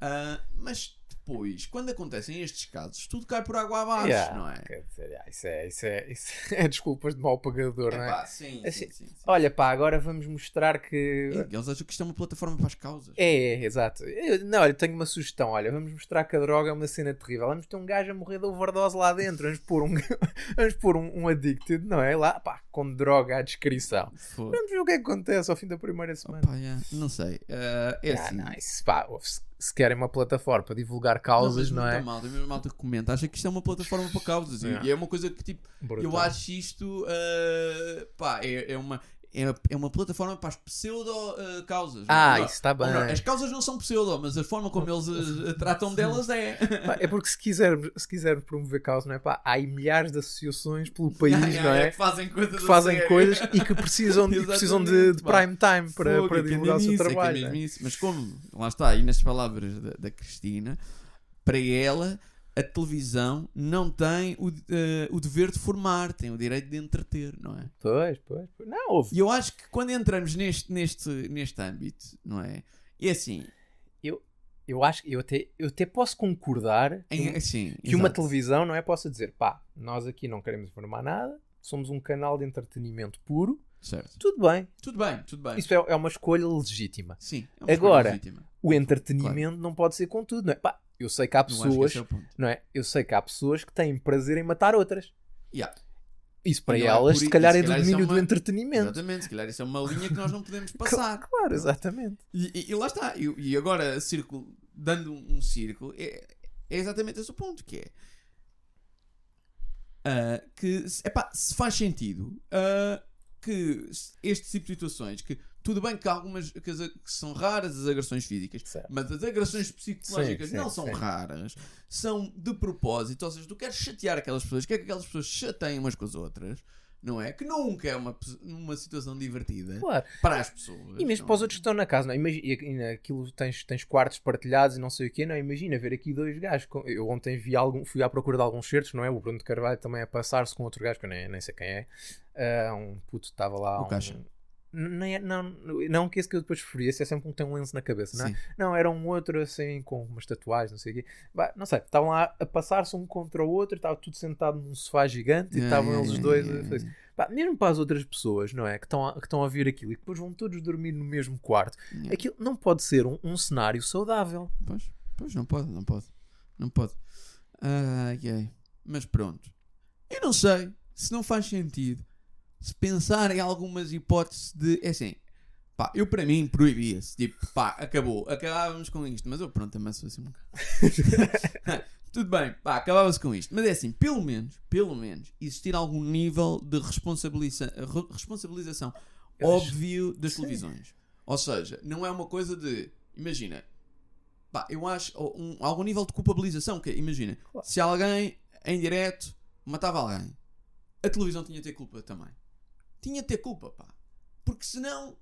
Ah, mas depois, quando acontecem estes casos, tudo cai por água abaixo, Yeah, não é? Quer dizer, isso, é, isso, é, isso é desculpas de mau pagador, não é? Epá, sim, Assim, sim, sim, sim. Olha pá, agora vamos mostrar que. É, Eles acham que isto é uma plataforma para as causas. É, é, exato. Eu, não, olha, tenho uma sugestão. Olha, vamos mostrar que a droga é uma cena terrível. Vamos ter um gajo a morrer de overdose lá dentro. Vamos pôr um, vamos pôr um, um addicted, não é? Lá, pá, com droga à descrição. Vamos ver o que é que acontece ao fim da primeira semana. Opa, yeah, Não sei. Ah, é Ah, assim. não, isso, pá, se, se querem uma plataforma para divulgar causas, não, mas é? muita malta, mesmo malta que comenta, acha que isto é uma plataforma para causas. E- Yeah. E é uma coisa que tipo, eu Brutal. acho isto ah, pá, é, é uma. É, é uma plataforma para as pseudo ah, causas. Ah, Ou melhor, isso está bem. as causas não são pseudo, mas a forma como eles ah, tratam delas é. É porque se quisermos, se quisermos promover causa, não é? Pá, há milhares de associações pelo país, Yeah, yeah, não é? Que fazem coisas Que fazem a sério. coisas e que precisam, de- precisam de, de prime time para, Fogo, para é que é divulgar o seu isso, é é trabalho. não é? isso. Mas como, lá está, aí nas palavras da, da Cristina, para ela, a televisão não tem o, eh, o dever de formar, tem o direito de entreter, não é? Pois, pois, pois. Não, houve. E eu acho que quando entramos neste, neste, neste âmbito, não é? É assim, Eu- eu acho que eu até, eu até posso concordar Em, que, sim, que uma televisão não é possa dizer pá, nós aqui não queremos informar nada, somos um canal de entretenimento puro, Certo. tudo bem. Tudo bem, tudo bem. Isso é, é uma escolha legítima. Sim, é uma Agora, legítima. O entretenimento não pode ser com tudo, não é? Pá, eu sei que há pessoas, esse é não é? Eu sei que há pessoas que têm prazer em matar outras. Yeah. Isso para não é elas, por se calhar, é se do calhar é domínio do uma- entretenimento. Exatamente, se calhar isso é uma linha que nós não podemos passar. Claro, exatamente. E, e- lá está. E, e agora, círculo, dando um, um círculo, é, é exatamente esse o ponto, que é ah, que se- epá, se faz sentido ah, que este tipo de situações, que tudo bem que há algumas que, as- que são raras as agressões físicas, Certo. mas as agressões psicológicas Sim, sim, não são sim. raras, são de propósito, ou seja, tu queres chatear aquelas pessoas, quer que aquelas pessoas chateiem umas com as outras, não é? Que nunca é uma, uma situação divertida Claro. para as pessoas. E mesmo não para os é? outros que estão na casa, não? Imagina, e- e aquilo tens, tens quartos partilhados e não sei o quê, não? Imagina ver aqui dois gajos. com- Eu ontem vi algum, fui à procura de alguns certos, não é? O Bruno de Carvalho também a passar-se com outro gajo que eu nem, nem sei quem é. Ah, um puto estava lá. O um- Caixa. Nem é- não, não que esse que eu depois preferi, esse é sempre um que tem um lenço na cabeça, não é? Sim. Não, era um outro assim, com umas tatuagens, não sei o quê. Bah, não sei, estavam lá a passar-se um contra o outro, estava tudo sentado num sofá gigante e estavam yeah, eles dois yeah, yeah. isso. Pá, mesmo para as outras pessoas, não é? Que estão a, que estão a ver aquilo e que depois vão todos dormir no mesmo quarto, aquilo não pode ser um, um cenário saudável. Pois, pois, não pode, não pode. Não pode. Mas pronto. Eu não sei se não faz sentido se pensar em algumas hipóteses de. É assim. Pá, eu para mim proibia-se. Tipo, pá, acabou. Acabávamos com isto. Mas eu, pronto, também sou assim um bocado. Tudo bem, pá, acabava-se com isto. Mas é assim, pelo menos, pelo menos, existir algum nível de responsabiliza re- responsabilização Eu acho- óbvio das Sim. televisões. Ou seja, não é uma coisa de. Imagina, pá, eu acho um, algum nível de culpabilização. Que imagina, Claro. se alguém em direto matava alguém, a televisão tinha de ter culpa também. Tinha de ter culpa, pá. Porque senão,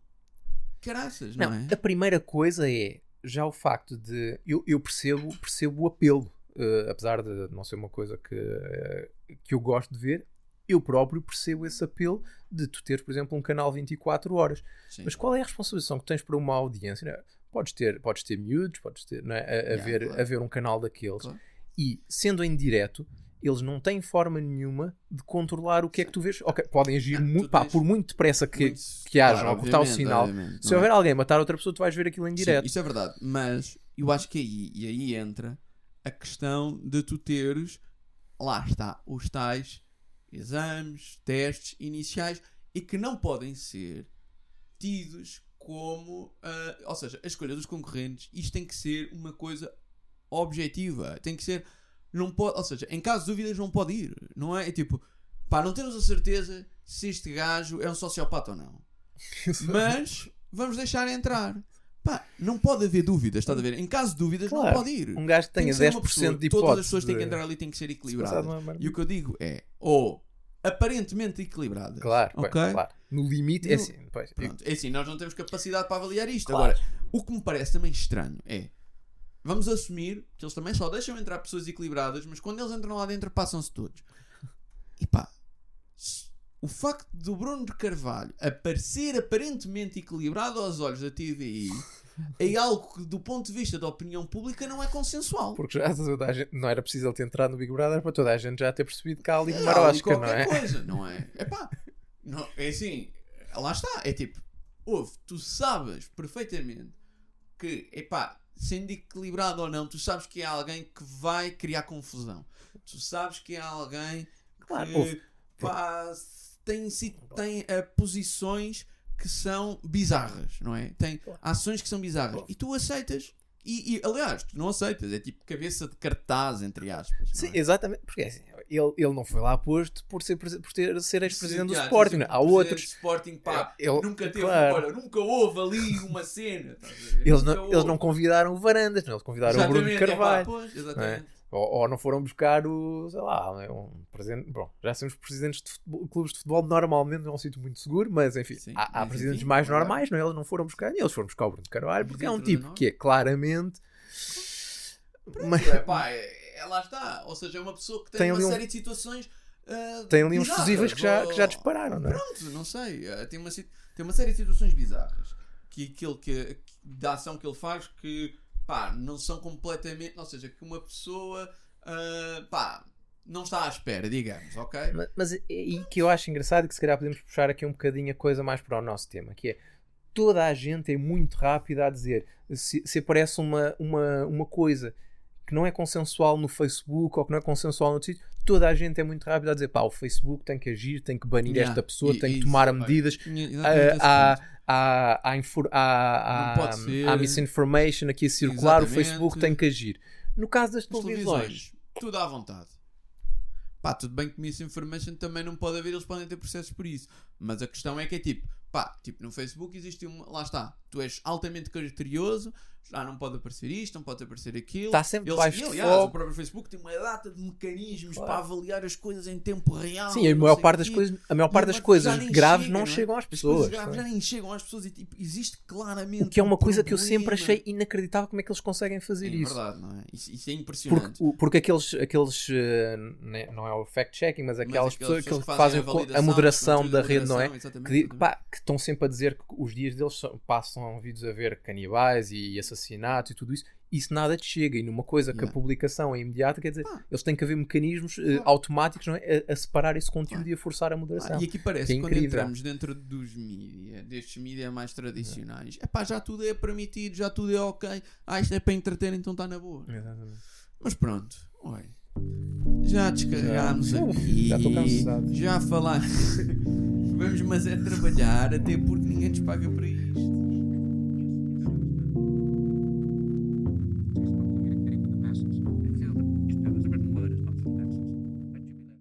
caraças, não, Não, é? a primeira coisa é já o facto de. Eu, eu percebo, percebo o apelo, eh, apesar de não ser uma coisa que, eh, que eu gosto de ver, eu próprio percebo esse apelo de tu teres, por exemplo, um canal 24 horas. Sim. Mas qual é a responsabilização que tens para uma audiência? é? Podes ter, podes ter miúdos, podes ter, é? a, a Yeah, ver, claro. a ver um canal daqueles Claro. e sendo em direto. Eles não têm forma nenhuma de controlar o que é que tu vês. Ok, podem agir Não, muito, pá, por muito depressa que, Muito- que haja claro, ou cortar o sinal. Se é? houver alguém matar outra pessoa, tu vais ver aquilo em Sim, direto. isso é verdade, mas eu acho que aí, e aí entra a questão de tu teres, lá está, os tais exames, testes iniciais e que não podem ser tidos como, ah, ou seja, a escolha dos concorrentes, isto tem que ser uma coisa objetiva, tem que ser, não pode, ou seja, em caso de dúvidas não pode ir, não é? É tipo, pá, não temos a certeza se este gajo é um sociopata ou não. Mas vamos deixar entrar. Pá, não pode haver dúvidas, estás a ver? Em caso de dúvidas, não Claro. pode ir. Um gajo que Tem tenha que ser uma 10% pessoa- de hipótese. Todas as pessoas têm que entrar ali têm que ser equilibradas. marmita. E o que eu digo é, ou aparentemente equilibradas. Claro, ok? pois, claro. No limite, é assim. Pois, eu- Pronto, é assim, nós não temos capacidade para avaliar isto. Claro. Agora, o que me parece também estranho é, vamos assumir que eles também só deixam entrar pessoas equilibradas, mas quando eles entram lá dentro passam-se todos. E pá, o facto do Bruno de Carvalho aparecer aparentemente equilibrado aos olhos da TVI é algo que, do ponto de vista da opinião pública, não é consensual. porque já toda a gente, não era preciso ele ter entrado no Big Brother para toda a gente já ter percebido que há ali É, marosca, não é? coisa, não é? Epá, não, é assim, lá está, é tipo, ouve, tu sabes perfeitamente que, epá, sendo equilibrado ou não, tu sabes que é alguém que vai criar confusão. Tu sabes que é alguém que, Claro, ouve, pá, tem, tem eh, posições que são bizarras, não é? Tem ações que são bizarras. E tu aceitas. E, e, aliás, tu não aceitas, é tipo cabeça de cartaz, entre aspas. Sim, é? exatamente. Porque é assim, ele, ele não foi lá posto por ser, por ter, ser ex-presidente do Sporting. é? Há outros. Sporting, pá, Ele- nunca teve, claro. olha, nunca houve ali uma cena. ver? Eles não, eles não convidaram o Varandas, não, eles convidaram o Bruno de Exatamente, é pá, Carvalho. pois, exatamente. Ou, ou não foram buscar o, sei lá, um presidente. Bom, já que presidentes de futebol- clubes de futebol normalmente não é um sítio muito seguro, mas enfim, Sim, há, há presidentes enfim, mais claro. normais, não é? Eles não foram buscar, eles foram buscar o Bruno Carvalho, porque é um tipo que é claramente. Mas, É pá, é, é- lá está. Ou seja, é uma pessoa que tem, Tem uma ali um- série de situações. ah, tem ali uns bizarras, fusíveis que já, que já dispararam, não é? Pronto, não sei. eh, Tem uma, tem uma série de situações bizarras. Que aquilo que, que- da ação que ele faz que pá, não são completamente. Ou seja, que uma pessoa, ah, pá, não está à espera, digamos, ok? Mas, mas aí que eu acho engraçado que se calhar podemos puxar aqui um bocadinho a coisa mais para o nosso tema, que é toda a gente é muito rápida a dizer se, se aparece uma, uma, uma coisa que não é consensual no Facebook ou que não é consensual no outro sítio, toda a gente é muito rápida a dizer pá, o Facebook tem que agir, tem que banir Yeah, esta pessoa, e- tem que isso, tomar medidas. ser. há misinformation aqui a circular, o Exatamente. Facebook tem que agir. No caso das As televisões, televisões, tudo à vontade. Pá, tudo bem que misinformation também não pode haver, eles podem ter processos por isso. Mas a questão é que é tipo, pá, tipo no Facebook existe uma, lá está, tu és altamente criterioso, já não pode aparecer isto, não pode aparecer aquilo. Está sempre Eles- baixo de o próprio Facebook tem uma data de mecanismos Claro. para avaliar as coisas em tempo real. sim, a não maior parte das coisas, a maior parte das coisas graves chega, não é? chegam às As coisas pessoas. graves não já nem chegam às pessoas e tipo, existe claramente. O que é uma um coisa que eu sempre problema. achei inacreditável como é que eles conseguem fazer É isso. verdade, não é? Isso, isso é impressionante. Porque, porque aqueles, aqueles eh, né, não é o fact-checking, mas aquelas pessoas que, fazem, a, a, moderação da rede, não é? Que, pá, que estão sempre a dizer que os dias deles são- passam vídeos a ver canibais e assassinatos e tudo isso. Isso nada te chega. E numa coisa que a publicação é imediata, quer dizer, Pá. eles têm que haver mecanismos Claro. automáticos não é? a, a separar esse conteúdo Claro. e a forçar a moderação. Ah, e aqui parece Que é quando incrível. entramos dentro dos mídia, destes mídia mais tradicionais, epá, já tudo é permitido, já tudo é ok. Ah, isto é para entreter, então está na boa. Exatamente. Mas pronto, oi. Já descarregámos Já. aqui. Já estou cansado. Já falar. Vamos, mas é trabalhar, até porque ninguém nos paga para isto.